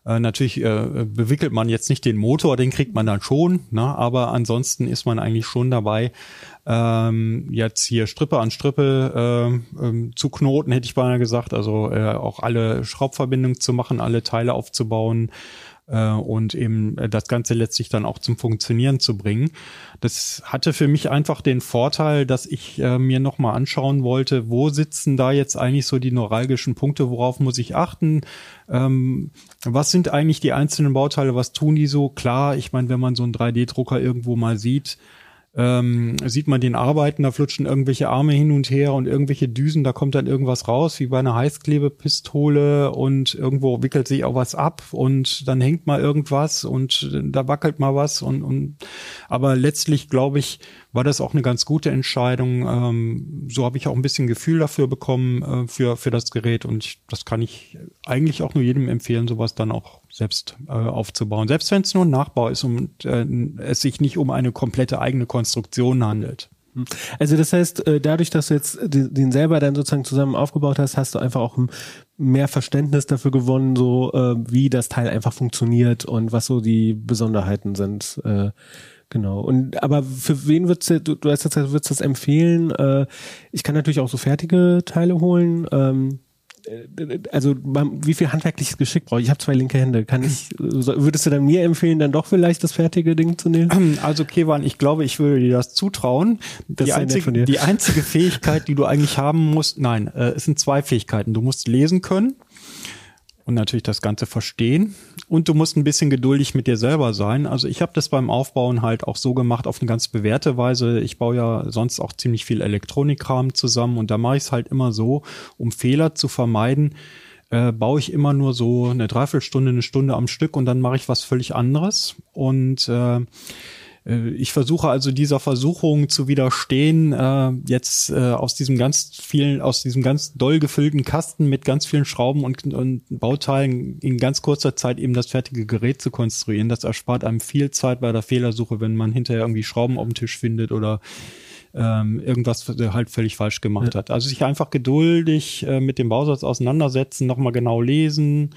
äh, natürlich äh, bewickelt man jetzt nicht den Motor, den kriegt man dann schon, ne? aber ansonsten ist man eigentlich schon dabei, ähm, jetzt hier Strippe an Strippe äh, ähm, zu knoten, hätte ich beinahe gesagt, also äh, auch alle Schraubverbindungen zu machen, alle Teile aufzubauen äh, und eben äh, das Ganze letztlich dann auch zum Funktionieren zu bringen. Das hatte für mich einfach den Vorteil, dass ich äh, mir nochmal anschauen wollte, wo sitzen da jetzt eigentlich so die neuralgischen Punkte, worauf muss ich achten, ähm, was sind eigentlich die einzelnen Bauteile, was tun die so? Klar, ich meine, wenn man so einen 3D-Drucker irgendwo mal sieht, ähm, sieht man den arbeiten, da flutschen irgendwelche Arme hin und her und irgendwelche Düsen, da kommt dann irgendwas raus, wie bei einer Heißklebepistole und irgendwo wickelt sich auch was ab und dann hängt mal irgendwas und da wackelt mal was und, und aber letztlich glaube ich, war das auch eine ganz gute Entscheidung. Ähm, so habe ich auch ein bisschen Gefühl dafür bekommen äh, für, für das Gerät und ich, das kann ich eigentlich auch nur jedem empfehlen, sowas dann auch selbst äh, aufzubauen. Selbst wenn es nur ein Nachbau ist und äh, es sich nicht um eine komplette eigene Konstruktion handelt. Also das heißt, äh, dadurch, dass du jetzt den selber dann sozusagen zusammen aufgebaut hast, hast du einfach auch mehr Verständnis dafür gewonnen, so äh, wie das Teil einfach funktioniert und was so die Besonderheiten sind. Äh, Genau. Und aber für wen würdest du, du hast jetzt würdest das empfehlen? Ich kann natürlich auch so fertige Teile holen. Ähm, äh, also wie viel handwerkliches Geschick brauche ich? Ich habe zwei linke Hände. Kann ich, würdest du dann mir empfehlen, dann doch vielleicht das fertige Ding zu nehmen? Also Kevan, ich glaube, ich würde dir das zutrauen. Das die, einzige, die einzige Fähigkeit, die du eigentlich haben musst, nein, äh, es sind zwei Fähigkeiten. Du musst lesen können und natürlich das Ganze verstehen. Und du musst ein bisschen geduldig mit dir selber sein. Also ich habe das beim Aufbauen halt auch so gemacht auf eine ganz bewährte Weise. Ich baue ja sonst auch ziemlich viel Elektronikkram zusammen und da mache ich es halt immer so, um Fehler zu vermeiden, äh, baue ich immer nur so eine Dreiviertelstunde, eine Stunde am Stück und dann mache ich was völlig anderes. Und äh, ich versuche also dieser Versuchung zu widerstehen, äh, jetzt äh, aus diesem ganz vielen, aus diesem ganz doll gefüllten Kasten mit ganz vielen Schrauben und, und Bauteilen in ganz kurzer Zeit eben das fertige Gerät zu konstruieren. Das erspart einem viel Zeit bei der Fehlersuche, wenn man hinterher irgendwie Schrauben auf dem Tisch findet oder ähm, irgendwas halt völlig falsch gemacht ja. hat. Also sich einfach geduldig äh, mit dem Bausatz auseinandersetzen, nochmal genau lesen,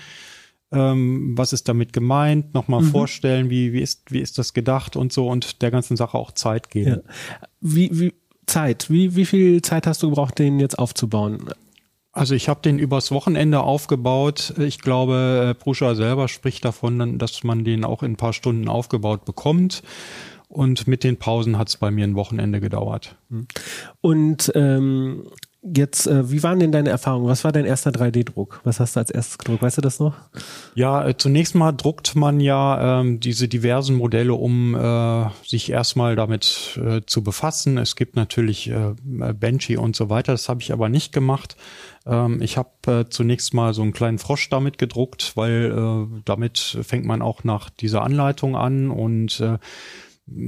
ähm, was ist damit gemeint, nochmal mhm. vorstellen, wie, wie, ist, wie ist das gedacht und so und der ganzen Sache auch Zeit geben. Ja. Wie, wie Zeit, wie, wie viel Zeit hast du gebraucht, den jetzt aufzubauen? Also ich habe den übers Wochenende aufgebaut. Ich glaube, äh, Pruscha selber spricht davon, dass man den auch in ein paar Stunden aufgebaut bekommt. Und mit den Pausen hat es bei mir ein Wochenende gedauert. Und ähm, Jetzt, äh, wie waren denn deine Erfahrungen? Was war dein erster 3D-Druck? Was hast du als erstes gedruckt? Weißt du das noch? Ja, äh, zunächst mal druckt man ja ähm, diese diversen Modelle, um äh, sich erstmal damit äh, zu befassen. Es gibt natürlich äh, Benchy und so weiter. Das habe ich aber nicht gemacht. Ähm, ich habe äh, zunächst mal so einen kleinen Frosch damit gedruckt, weil äh, damit fängt man auch nach dieser Anleitung an und äh,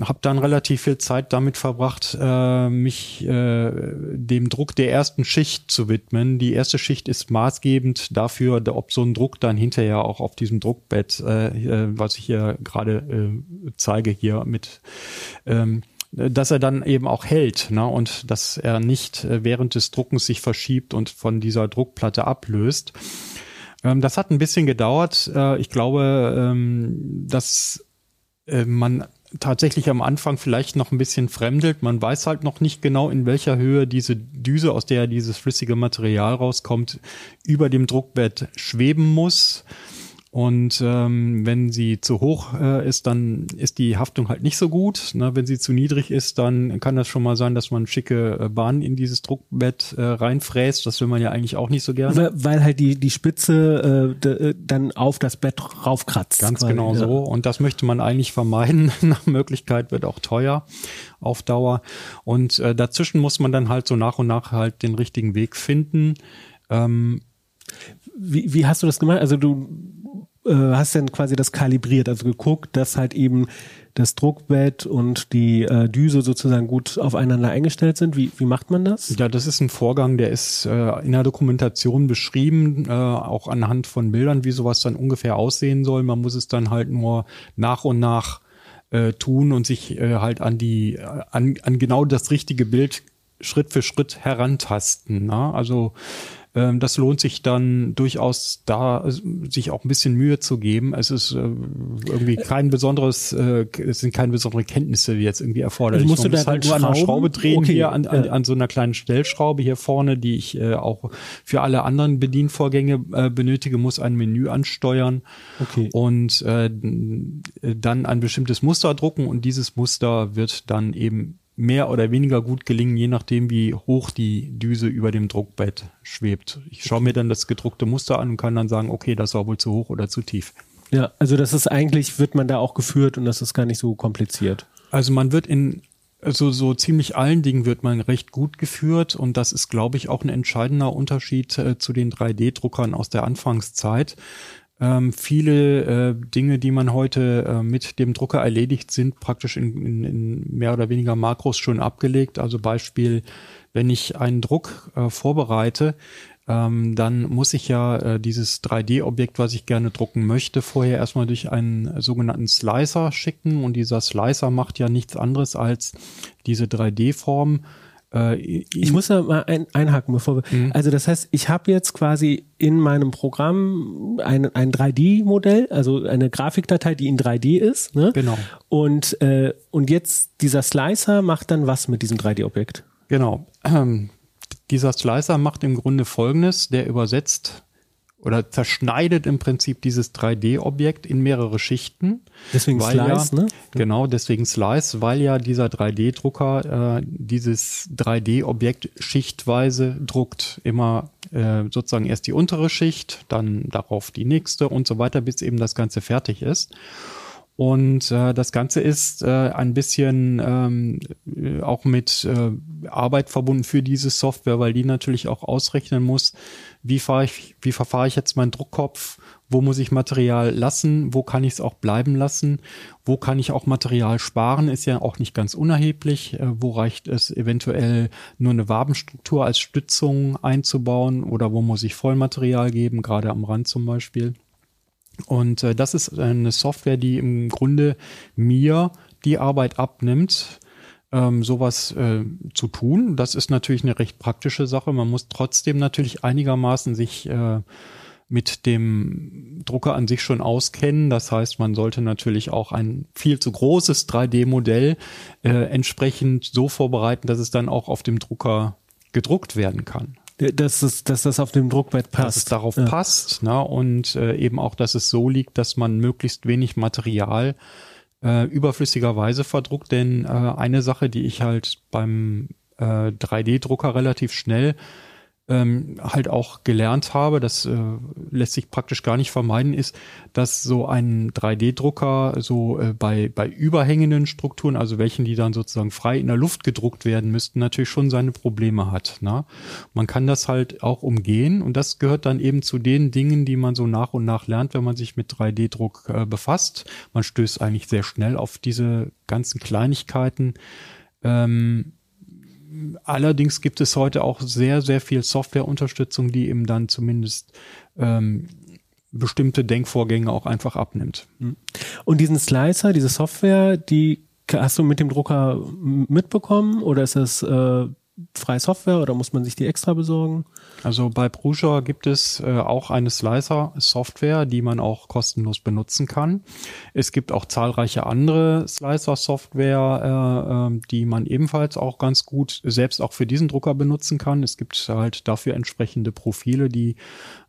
habe dann relativ viel Zeit damit verbracht, äh, mich äh, dem Druck der ersten Schicht zu widmen. Die erste Schicht ist maßgebend dafür, ob so ein Druck dann hinterher auch auf diesem Druckbett, äh, was ich hier gerade äh, zeige, hier mit ähm, dass er dann eben auch hält ne? und dass er nicht äh, während des Druckens sich verschiebt und von dieser Druckplatte ablöst. Ähm, das hat ein bisschen gedauert. Äh, ich glaube, ähm, dass man tatsächlich am Anfang vielleicht noch ein bisschen fremdelt. Man weiß halt noch nicht genau, in welcher Höhe diese Düse, aus der dieses flüssige Material rauskommt, über dem Druckbett schweben muss. Und ähm, wenn sie zu hoch äh, ist, dann ist die Haftung halt nicht so gut. Ne? Wenn sie zu niedrig ist, dann kann das schon mal sein, dass man schicke äh, Bahnen in dieses Druckbett äh, reinfräst. Das will man ja eigentlich auch nicht so gerne. Weil, weil halt die, die Spitze äh, äh dann auf das Bett raufkratzt. Ganz quasi, genau so. Und das möchte man eigentlich vermeiden. <laughs> Nach Möglichkeit wird auch teuer auf Dauer. Und äh, dazwischen muss man dann halt so nach und nach halt den richtigen Weg finden. Ähm, wie, wie hast du das gemacht? Also du äh, hast dann quasi das kalibriert, also geguckt, dass halt eben das Druckbett und die äh, Düse sozusagen gut aufeinander eingestellt sind. Wie, wie macht man das? Ja, das ist ein Vorgang, der ist äh, in der Dokumentation beschrieben, äh, auch anhand von Bildern, wie sowas dann ungefähr aussehen soll. Man muss es dann halt nur nach und nach äh, tun und sich äh, halt an die, an, an genau das richtige Bild Schritt für Schritt herantasten. Ne? Also ähm, das lohnt sich dann durchaus da, sich auch ein bisschen Mühe zu geben. Es ist äh, irgendwie kein besonderes, äh, es sind keine besonderen Kenntnisse jetzt irgendwie erforderlich. Also musst du da halt nur an einer Schraube drehen okay. hier an, an, an so einer kleinen Stellschraube hier vorne, die ich äh, auch für alle anderen Bedienvorgänge äh, benötige, muss ein Menü ansteuern okay. und äh, dann ein bestimmtes Muster drucken und dieses Muster wird dann eben mehr oder weniger gut gelingen, je nachdem, wie hoch die Düse über dem Druckbett schwebt. Ich schaue mir dann das gedruckte Muster an und kann dann sagen, okay, das war wohl zu hoch oder zu tief. Ja, also das ist eigentlich, wird man da auch geführt und das ist gar nicht so kompliziert. Also man wird in also so ziemlich allen Dingen wird man recht gut geführt und das ist, glaube ich, auch ein entscheidender Unterschied äh, zu den 3D-Druckern aus der Anfangszeit. Ähm, viele äh, Dinge, die man heute äh, mit dem Drucker erledigt, sind praktisch in, in, in mehr oder weniger Makros schon abgelegt. Also Beispiel, wenn ich einen Druck äh, vorbereite, ähm, dann muss ich ja äh, dieses 3D-Objekt, was ich gerne drucken möchte, vorher erstmal durch einen sogenannten Slicer schicken. Und dieser Slicer macht ja nichts anderes als diese 3D-Form äh, ich muss da mal ein, einhaken, bevor wir. Mhm. Also das heißt, ich habe jetzt quasi in meinem Programm ein, ein 3D-Modell, also eine Grafikdatei, die in 3D ist. Ne? Genau. Und, äh, und jetzt dieser Slicer macht dann was mit diesem 3D-Objekt? Genau. Ähm, dieser Slicer macht im Grunde Folgendes, der übersetzt oder zerschneidet im Prinzip dieses 3D-Objekt in mehrere Schichten. Deswegen Slice, ja, ne? Genau, deswegen Slice, weil ja dieser 3D-Drucker äh, dieses 3D-Objekt schichtweise druckt. Immer äh, sozusagen erst die untere Schicht, dann darauf die nächste und so weiter, bis eben das Ganze fertig ist. Und äh, das Ganze ist äh, ein bisschen ähm, auch mit äh, Arbeit verbunden für diese Software, weil die natürlich auch ausrechnen muss, wie fahre ich, wie verfahre ich jetzt meinen Druckkopf, wo muss ich Material lassen, wo kann ich es auch bleiben lassen, wo kann ich auch Material sparen, ist ja auch nicht ganz unerheblich, äh, wo reicht es eventuell nur eine Wabenstruktur als Stützung einzubauen oder wo muss ich Vollmaterial geben, gerade am Rand zum Beispiel. Und äh, das ist eine Software, die im Grunde mir die Arbeit abnimmt, ähm, sowas äh, zu tun. Das ist natürlich eine recht praktische Sache. Man muss trotzdem natürlich einigermaßen sich äh, mit dem Drucker an sich schon auskennen. Das heißt, man sollte natürlich auch ein viel zu großes 3D-Modell äh, entsprechend so vorbereiten, dass es dann auch auf dem Drucker gedruckt werden kann dass, es, dass das auf dem Druckbett passt. Dass es darauf ja. passt ne? und äh, eben auch, dass es so liegt, dass man möglichst wenig Material äh, überflüssigerweise verdruckt. Denn äh, eine Sache, die ich halt beim äh, 3D-Drucker relativ schnell ähm, halt auch gelernt habe, das äh, lässt sich praktisch gar nicht vermeiden, ist, dass so ein 3D-Drucker so äh, bei, bei überhängenden Strukturen, also welchen, die dann sozusagen frei in der Luft gedruckt werden müssten, natürlich schon seine Probleme hat. Ne? Man kann das halt auch umgehen und das gehört dann eben zu den Dingen, die man so nach und nach lernt, wenn man sich mit 3D-Druck äh, befasst. Man stößt eigentlich sehr schnell auf diese ganzen Kleinigkeiten. Ähm, allerdings gibt es heute auch sehr, sehr viel Softwareunterstützung, die eben dann zumindest ähm, bestimmte Denkvorgänge auch einfach abnimmt. Hm. Und diesen Slicer, diese Software, die hast du mit dem Drucker mitbekommen oder ist das äh, freie Software oder muss man sich die extra besorgen? Also bei Prusa gibt es äh, auch eine Slicer-Software, die man auch kostenlos benutzen kann. Es gibt auch zahlreiche andere Slicer-Software, äh, äh, die man ebenfalls auch ganz gut selbst auch für diesen Drucker benutzen kann. Es gibt halt dafür entsprechende Profile, die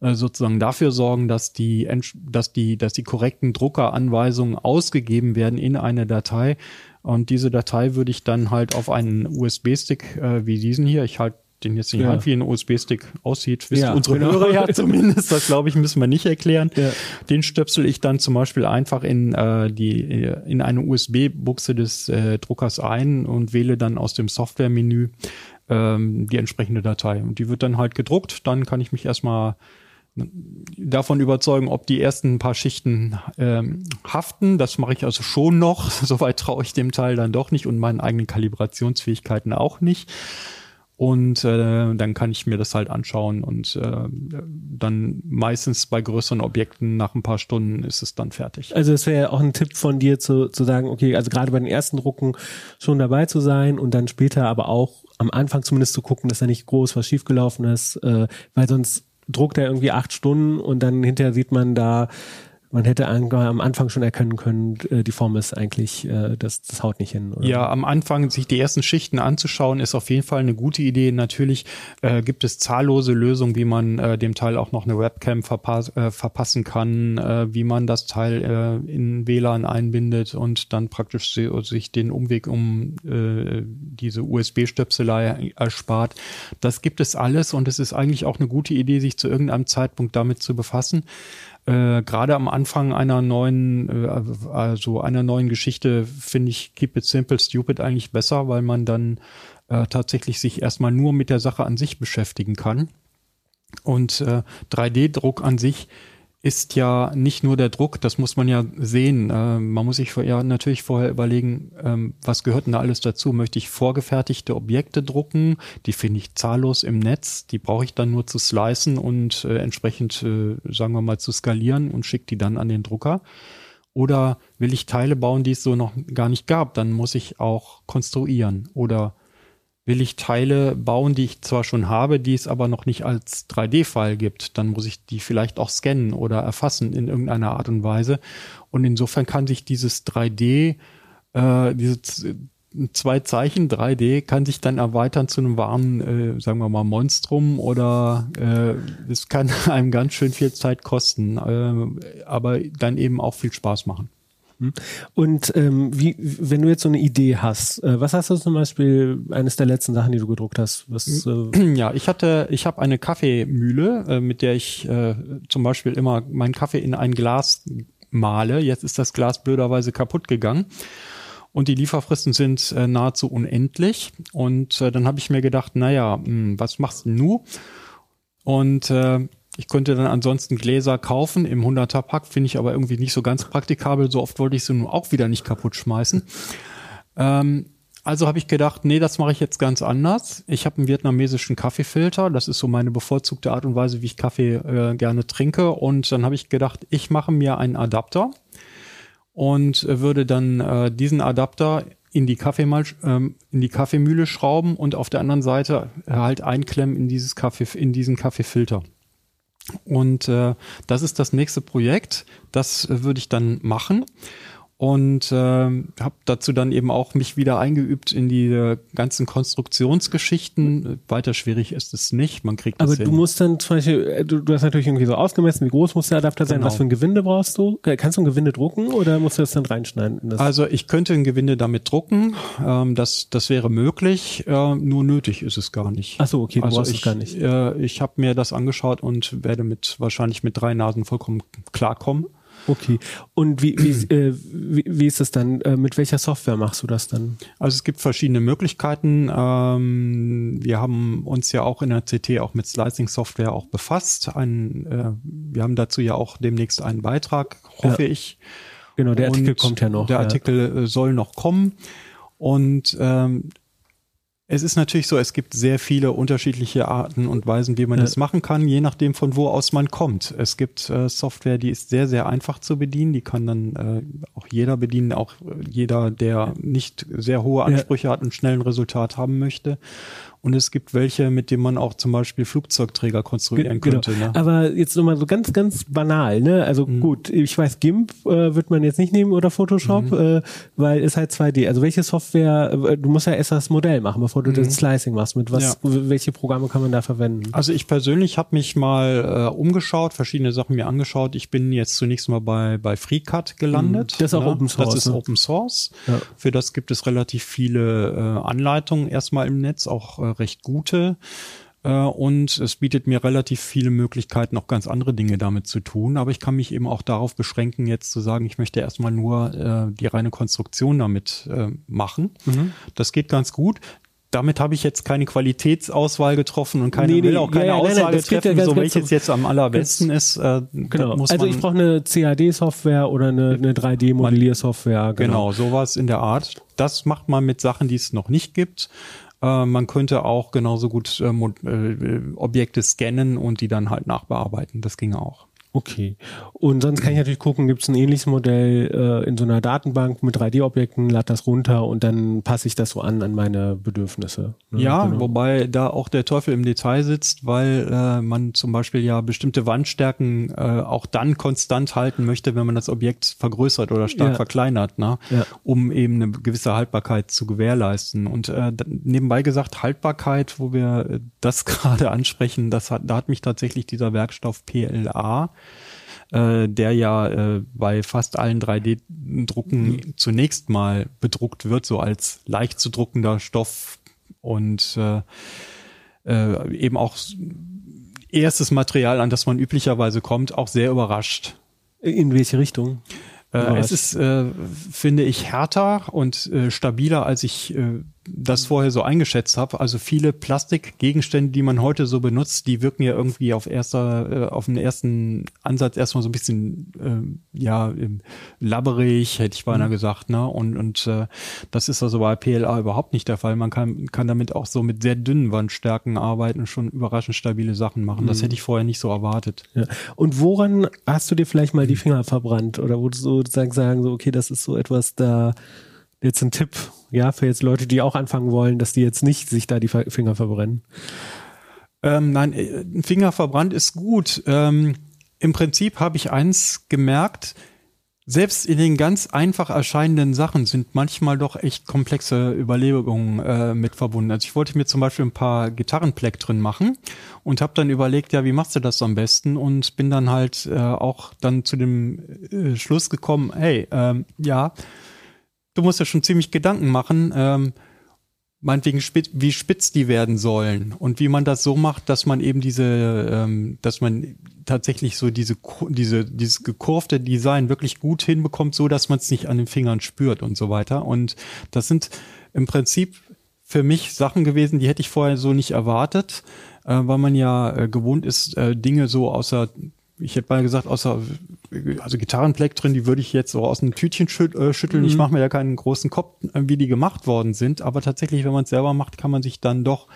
äh, sozusagen dafür sorgen, dass die, dass die, dass die korrekten Druckeranweisungen ausgegeben werden in eine Datei. Und diese Datei würde ich dann halt auf einen USB-Stick äh, wie diesen hier, ich halte den jetzt die ja. Wie ein USB-Stick aussieht, wissen ja, unsere genau. Hörer ja <laughs> zumindest, das glaube ich, müssen wir nicht erklären. Ja. Den stöpsel ich dann zum Beispiel einfach in äh, die in eine USB-Buchse des äh, Druckers ein und wähle dann aus dem Software-Menü ähm, die entsprechende Datei. Und die wird dann halt gedruckt, dann kann ich mich erstmal davon überzeugen, ob die ersten paar Schichten ähm, haften. Das mache ich also schon noch. <laughs> Soweit traue ich dem Teil dann doch nicht und meinen eigenen Kalibrationsfähigkeiten auch nicht. Und äh, dann kann ich mir das halt anschauen und äh, dann meistens bei größeren Objekten nach ein paar Stunden ist es dann fertig. Also es wäre ja auch ein Tipp von dir zu, zu sagen, okay, also gerade bei den ersten Drucken schon dabei zu sein und dann später aber auch am Anfang zumindest zu gucken, dass da nicht groß was schiefgelaufen ist, äh, weil sonst druckt er irgendwie acht Stunden und dann hinterher sieht man da, man hätte am Anfang schon erkennen können, äh, die Form ist eigentlich, äh, das, das haut nicht hin. Oder? Ja, am Anfang sich die ersten Schichten anzuschauen, ist auf jeden Fall eine gute Idee. Natürlich äh, gibt es zahllose Lösungen, wie man äh, dem Teil auch noch eine Webcam verpass äh, verpassen kann, äh, wie man das Teil in WLAN einbindet und dann praktisch sich den Umweg um diese USB-Stöpselei erspart. Das gibt es alles und es ist eigentlich auch eine gute Idee, sich zu irgendeinem Zeitpunkt damit zu befassen äh, gerade am Anfang einer neuen, äh, also einer neuen Geschichte finde ich Keep It Simple Stupid eigentlich besser, weil man dann äh, tatsächlich sich erstmal nur mit der Sache an sich beschäftigen kann. Und äh, 3D-Druck an sich ist ja nicht nur der Druck, das muss man ja sehen. Äh, man muss sich ja natürlich vorher überlegen, ähm, was gehört denn da alles dazu? Möchte ich vorgefertigte Objekte drucken? Die finde ich zahllos im Netz. Die brauche ich dann nur zu slicen und äh, entsprechend, äh, sagen wir mal, zu skalieren und schicke die dann an den Drucker. Oder will ich Teile bauen, die es so noch gar nicht gab? Dann muss ich auch konstruieren oder will ich Teile bauen, die ich zwar schon habe, die es aber noch nicht als 3D-File gibt, dann muss ich die vielleicht auch scannen oder erfassen in irgendeiner Art und Weise. Und insofern kann sich dieses 3D, äh, diese zwei Zeichen 3D kann sich dann erweitern zu einem wahren, äh, sagen wir mal, Monstrum oder äh, es kann <laughs> einem ganz schön viel Zeit kosten, äh, aber dann eben auch viel Spaß machen. Hm? Und ähm, wie, wenn du jetzt so eine Idee hast, äh, was hast du zum Beispiel eines der letzten Sachen, die du gedruckt hast? Was, äh <clears throat> ja, ich hatte, ich habe eine Kaffeemühle, äh, mit der ich äh, zum Beispiel immer meinen Kaffee in ein Glas male. Jetzt ist das Glas blöderweise kaputt gegangen. Und die Lieferfristen sind äh, nahezu unendlich. Und äh, dann habe ich mir gedacht, naja, mh, hm, was machst du nun? Und äh, ich könnte dann ansonsten Gläser kaufen im 100er Pack, finde ich aber irgendwie nicht so ganz praktikabel. So oft wollte ich sie nun auch wieder nicht kaputt schmeißen. Ähm, also habe ich gedacht, nee, das mache ich jetzt ganz anders. Ich habe einen vietnamesischen Kaffeefilter. Das ist so meine bevorzugte Art und Weise, wie ich Kaffee äh, gerne trinke. Und dann habe ich gedacht, ich mache mir einen Adapter und würde dann äh, diesen Adapter in die, Kaffeemal, ähm, in die Kaffeemühle schrauben und auf der anderen Seite halt einklemmen in dieses Kaffee, in diesen Kaffeefilter. Und äh, das ist das nächste Projekt. Das äh, würde ich dann machen. Und ähm, habe dazu dann eben auch mich wieder eingeübt in die ganzen Konstruktionsgeschichten. Weiter schwierig ist es nicht. Man kriegt das Aber hin. du musst dann zum Beispiel, äh, du, du hast natürlich irgendwie so ausgemessen, wie groß muss der Adapter sein, Genau. was für ein Gewinde brauchst du? Äh, Kannst du ein Gewinde drucken oder musst du das dann reinschneiden? In das? Also ich könnte ein Gewinde damit drucken, ähm, das, das wäre möglich, äh, nur nötig ist es gar nicht. Ach so, okay, du also brauchst es ich, gar nicht. Äh, ich habe mir das angeschaut und werde mit wahrscheinlich mit drei Nasen vollkommen klarkommen. Okay. Und wie, wie, <clears throat> äh, wie, wie ist es dann? Äh, mit welcher Software machst du das dann? Also es gibt verschiedene Möglichkeiten. Ähm, wir haben uns ja auch in der CT auch mit Slicing-Software auch befasst. Ein, äh, wir haben dazu ja auch demnächst einen Beitrag, hoffe Ja. ich. Genau, der Artikel Und kommt ja noch. Der. Artikel äh, soll noch kommen. Und ähm, es ist natürlich so, es gibt sehr viele unterschiedliche Arten und Weisen, wie man Ja. das machen kann, je nachdem von wo aus man kommt. Es gibt äh, Software, die ist sehr, sehr einfach zu bedienen. Die kann dann äh, auch jeder bedienen, auch jeder, der nicht sehr hohe Ansprüche hat und schnell ein Resultat haben möchte. Und es gibt welche, mit denen man auch zum Beispiel Flugzeugträger konstruieren Ge- genau. könnte. Ne? Aber jetzt nochmal so ganz, ganz banal, ne? Also Mhm. gut, ich weiß, GIMP äh, wird man jetzt nicht nehmen oder Photoshop, Mhm. äh, weil ist halt 2D. Also welche Software, äh, du musst ja erst das Modell machen, bevor du das Slicing machst. Mit was, Mhm. Ja. welche Programme kann man da verwenden? Also ich persönlich habe mich mal äh, umgeschaut, verschiedene Sachen mir angeschaut. Ich bin jetzt zunächst mal bei, bei FreeCut gelandet. Mhm. Das ist auch Open Source, Das ist ne? Open Source. Ja. Für das gibt es relativ viele äh, Anleitungen erstmal im Netz, auch äh, recht gute. Äh, Und es bietet mir relativ viele Möglichkeiten, auch ganz andere Dinge damit zu tun. Aber ich kann mich eben auch darauf beschränken, jetzt zu sagen, ich möchte erstmal nur äh, die reine Konstruktion damit äh, machen. Mhm. Das geht ganz gut. Damit habe ich jetzt keine Qualitätsauswahl getroffen und keine Nee, will auch keine ja, ja, nein, nein, ja treffen, ganz, so welches jetzt am allerbesten ist. Äh, Genau. Also ich brauche eine CAD-Software oder eine, eine 3D-Modelliersoftware. Genau, sowas in der Art. Das macht man mit Sachen, die es noch nicht gibt. Äh, man könnte auch genauso gut äh, äh, Objekte scannen und die dann halt nachbearbeiten. Das ginge auch. Okay. Und sonst kann ich natürlich gucken, gibt es ein ähnliches Modell äh, in so einer Datenbank mit 3D-Objekten, lade das runter und dann passe ich das so an an meine Bedürfnisse. ne? Ja, Genau. wobei da auch der Teufel im Detail sitzt, weil äh, man zum Beispiel ja bestimmte Wandstärken äh, auch dann konstant halten möchte, wenn man das Objekt vergrößert oder stark Ja. verkleinert, ne? Ja. um eben eine gewisse Haltbarkeit zu gewährleisten. Und äh, nebenbei gesagt, Haltbarkeit, wo wir äh, das <laughs> gerade ansprechen, das hat, da hat mich tatsächlich dieser Werkstoff PLA äh, der ja äh, bei fast allen 3D-Drucken zunächst mal bedruckt wird, so als leicht zu druckender Stoff und äh, äh, eben auch erstes Material, an das man üblicherweise kommt, auch sehr überrascht. In welche Richtung? Äh, es ist, äh, finde ich, härter und äh, stabiler, als ich äh, das vorher so eingeschätzt habe. Also viele Plastikgegenstände, die man heute so benutzt, die wirken ja irgendwie auf erster, äh, auf den ersten Ansatz erstmal so ein bisschen ähm, ja labberig, hätte ich beinahe gesagt, ne? Und und äh, das ist also bei PLA überhaupt nicht der Fall. Man kann kann damit auch so mit sehr dünnen Wandstärken arbeiten und schon überraschend stabile Sachen machen. Das hätte ich vorher nicht so erwartet. Ja. Und woran hast du dir vielleicht mal die Finger verbrannt? Oder wo du sozusagen sagen, so, okay, das ist so etwas da, jetzt ein Tipp, ja, für jetzt Leute, die auch anfangen wollen, dass die jetzt nicht sich da die Finger verbrennen. Ähm, nein, äh, ein Finger verbrannt ist gut. Ähm, Im Prinzip habe ich eins gemerkt, selbst in den ganz einfach erscheinenden Sachen sind manchmal doch echt komplexe Überlegungen äh, mit verbunden. Also ich wollte mir zum Beispiel ein paar Gitarrenpleck drin machen und habe dann überlegt, ja, wie machst du das am besten? Und bin dann halt äh, auch dann zu dem äh, Schluss gekommen, hey, ähm, ja, du musst ja schon ziemlich Gedanken machen, ähm, meinetwegen spitz, wie spitz die werden sollen und wie man das so macht, dass man eben diese, ähm, dass man tatsächlich so diese, diese, dieses gekurfte Design wirklich gut hinbekommt, so dass man es nicht an den Fingern spürt und so weiter. Und das sind im Prinzip für mich Sachen gewesen, die hätte ich vorher so nicht erwartet, äh, weil man ja äh, gewohnt ist, äh, Dinge so außer ich hätte mal gesagt, außer also Gitarrenpleck drin, die würde ich jetzt so aus einem Tütchen schüt, äh, schütteln. Ich mache mir ja keinen großen Kopf, äh, wie die gemacht worden sind. Aber tatsächlich, wenn man es selber macht, kann man sich dann doch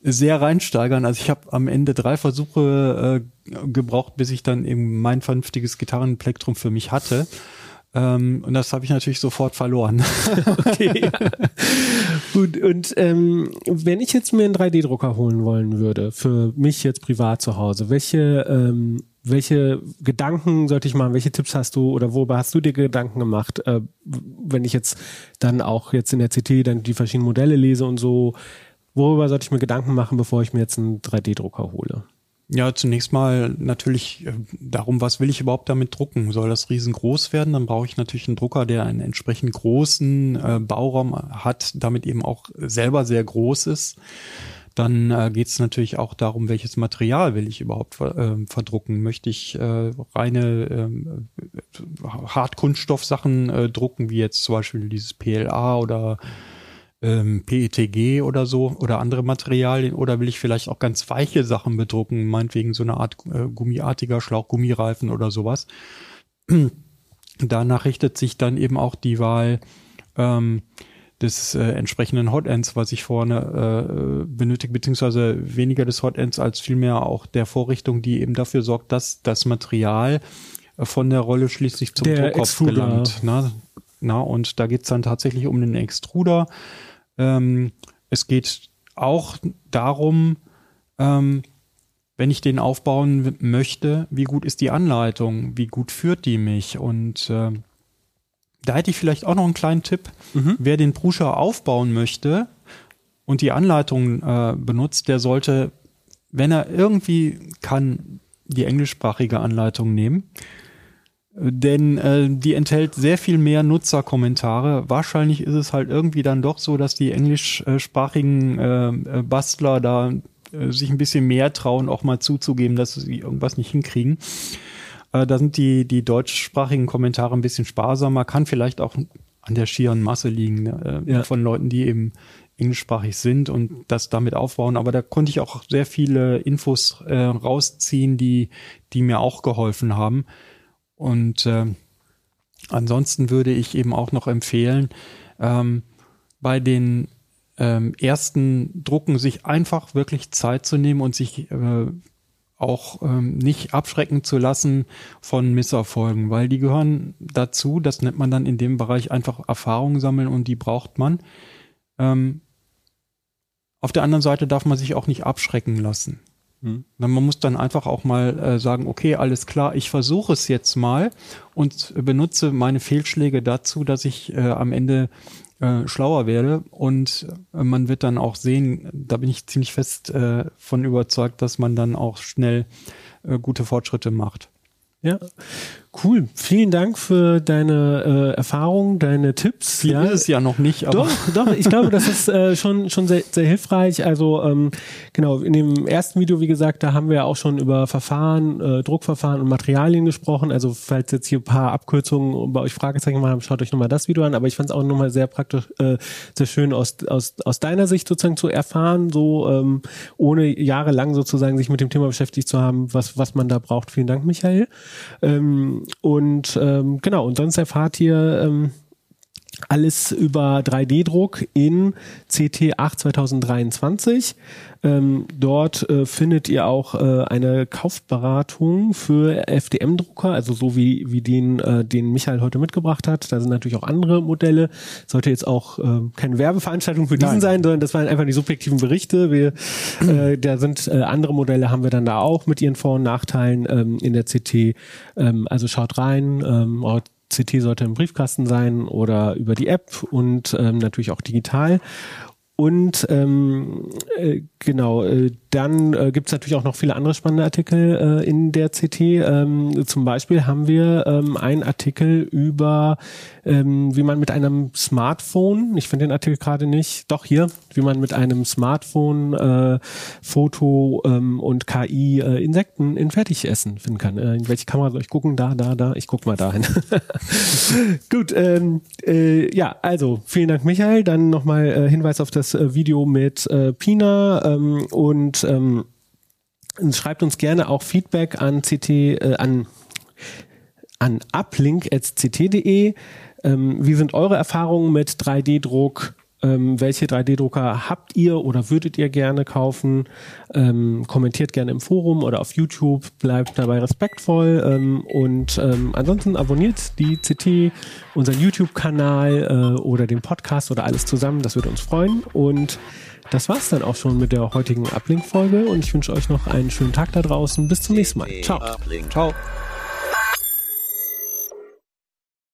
sehr reinsteigern. Also ich habe am Ende drei Versuche äh, gebraucht, bis ich dann eben mein vernünftiges Gitarrenplektrum für mich hatte. Ähm, und das habe ich natürlich sofort verloren. <laughs> Okay. Gut, und ähm, wenn ich jetzt mir einen 3D-Drucker holen wollen würde, für mich jetzt privat zu Hause, welche, ähm, welche Gedanken sollte ich machen? Welche Tipps hast du oder worüber hast du dir Gedanken gemacht? Äh, wenn ich jetzt dann auch jetzt in der CT dann die verschiedenen Modelle lese und so, worüber sollte ich mir Gedanken machen, bevor ich mir jetzt einen 3D-Drucker hole? Ja, zunächst mal natürlich äh, darum, was will ich überhaupt damit drucken? Soll das riesengroß werden? Dann brauche ich natürlich einen Drucker, der einen entsprechend großen äh, Bauraum hat, damit eben auch selber sehr groß ist. Dann äh, geht es natürlich auch darum, welches Material will ich überhaupt äh, verdrucken. Möchte ich äh, reine äh, Hartkunststoffsachen äh, drucken, wie jetzt zum Beispiel dieses PLA oder ähm, PETG oder so oder andere Materialien oder will ich vielleicht auch ganz weiche Sachen bedrucken, meinetwegen so eine Art äh, gummiartiger Schlauch, Gummireifen oder sowas. <clears throat> Danach richtet sich dann eben auch die Wahl ähm, des äh, entsprechenden Hotends, was ich vorne äh, benötige, beziehungsweise weniger des Hotends als vielmehr auch der Vorrichtung, die eben dafür sorgt, dass das Material von der Rolle schließlich zum Der Druckkopf Extruder. gelangt. Na, na, und da geht's dann tatsächlich um den Extruder. Ähm, es geht auch darum, ähm, wenn ich den aufbauen möchte, wie gut ist die Anleitung, wie gut führt die mich und äh, da hätte ich vielleicht auch noch einen kleinen Tipp. Wer den Pruscher aufbauen möchte und die Anleitung äh, benutzt, der sollte, wenn er irgendwie kann, die englischsprachige Anleitung nehmen. Denn äh, die enthält sehr viel mehr Nutzerkommentare. Wahrscheinlich ist es halt irgendwie dann doch so, dass die englischsprachigen äh, äh, Bastler da äh, sich ein bisschen mehr trauen, auch mal zuzugeben, dass sie irgendwas nicht hinkriegen. Äh, da sind die, die deutschsprachigen Kommentare ein bisschen sparsamer, kann vielleicht auch an der schieren Masse liegen äh, Ja. von Leuten, die eben englischsprachig sind und das damit aufbauen. Aber da konnte ich auch sehr viele Infos äh, rausziehen, die, die mir auch geholfen haben. Und äh, ansonsten würde ich eben auch noch empfehlen, ähm, bei den ähm, ersten Drucken sich einfach wirklich Zeit zu nehmen und sich äh, auch ähm, nicht abschrecken zu lassen von Misserfolgen, weil die gehören dazu, das nennt man dann in dem Bereich einfach Erfahrung sammeln und die braucht man. Ähm, auf der anderen Seite darf man sich auch nicht abschrecken lassen. Hm. Na, Man muss dann einfach auch mal äh, sagen, okay, alles klar, ich versuche es jetzt mal und benutze meine Fehlschläge dazu, dass ich äh, am Ende äh, schlauer werde und äh, man wird dann auch sehen, da bin ich ziemlich fest äh, von überzeugt, dass man dann auch schnell äh, gute Fortschritte macht. Ja, cool. Vielen Dank für deine äh, Erfahrung, deine Tipps. Viel ja. ist es ja noch nicht, aber Doch, doch, ich glaube, das ist äh, schon, schon sehr, sehr hilfreich. Also ähm, genau, in dem ersten Video, wie gesagt, da haben wir auch schon über Verfahren, äh, Druckverfahren und Materialien gesprochen. Also falls jetzt hier ein paar Abkürzungen bei euch Fragezeichen mal haben, schaut euch nochmal das Video an. Aber ich fand es auch nochmal sehr praktisch, äh, sehr schön aus, aus, aus deiner Sicht sozusagen zu erfahren, so ähm, ohne jahrelang sozusagen sich mit dem Thema beschäftigt zu haben, was, was man da braucht. Vielen Dank, Michael. Ähm, und ähm, genau, und sonst erfahrt ihr ähm, alles über 3D-Druck in CT8 2023. Ähm, dort äh, findet ihr auch äh, eine Kaufberatung für FDM-Drucker, also so wie, wie den, äh, den Michael heute mitgebracht hat. Da sind natürlich auch andere Modelle. Sollte jetzt auch äh, keine Werbeveranstaltung für diesen Nein. sein, sondern das waren einfach die subjektiven Berichte. Wir, äh, <clears throat> da sind äh, andere Modelle, haben wir dann da auch mit ihren Vor- und Nachteilen ähm, in der CT. Ähm, also schaut rein. CT sollte im Briefkasten sein oder über die App und ähm, natürlich auch digital. Und ähm, äh, genau, äh, dann äh, gibt es natürlich auch noch viele andere spannende Artikel äh, in der CT. Ähm, zum Beispiel haben wir ähm, einen Artikel über, ähm, wie man mit einem Smartphone, ich finde den Artikel gerade nicht, doch hier, wie man mit einem Smartphone, äh, Foto ähm, und KI äh, Insekten in Fertigessen finden kann. Äh, in welche Kamera soll ich gucken? Da, da, da. Ich guck mal dahin. <laughs> Gut, ähm, äh, ja, also vielen Dank, Michael. Dann nochmal äh, Hinweis auf das äh, Video mit äh, Pina ähm, und ähm, schreibt uns gerne auch Feedback an CT, äh, an an uplink.ct.de. Ähm, wie sind eure Erfahrungen mit 3D-Druck? Ähm, welche 3D-Drucker habt ihr oder würdet ihr gerne kaufen? Ähm, kommentiert gerne im Forum oder auf YouTube, bleibt dabei respektvoll ähm, und ähm, ansonsten abonniert die CT, unseren YouTube-Kanal äh, oder den Podcast oder alles zusammen, das würde uns freuen und das war's dann auch schon mit der heutigen Uplink-Folge und ich wünsche euch noch einen schönen Tag da draußen. Bis zum nächsten Mal. Ciao. Ciao.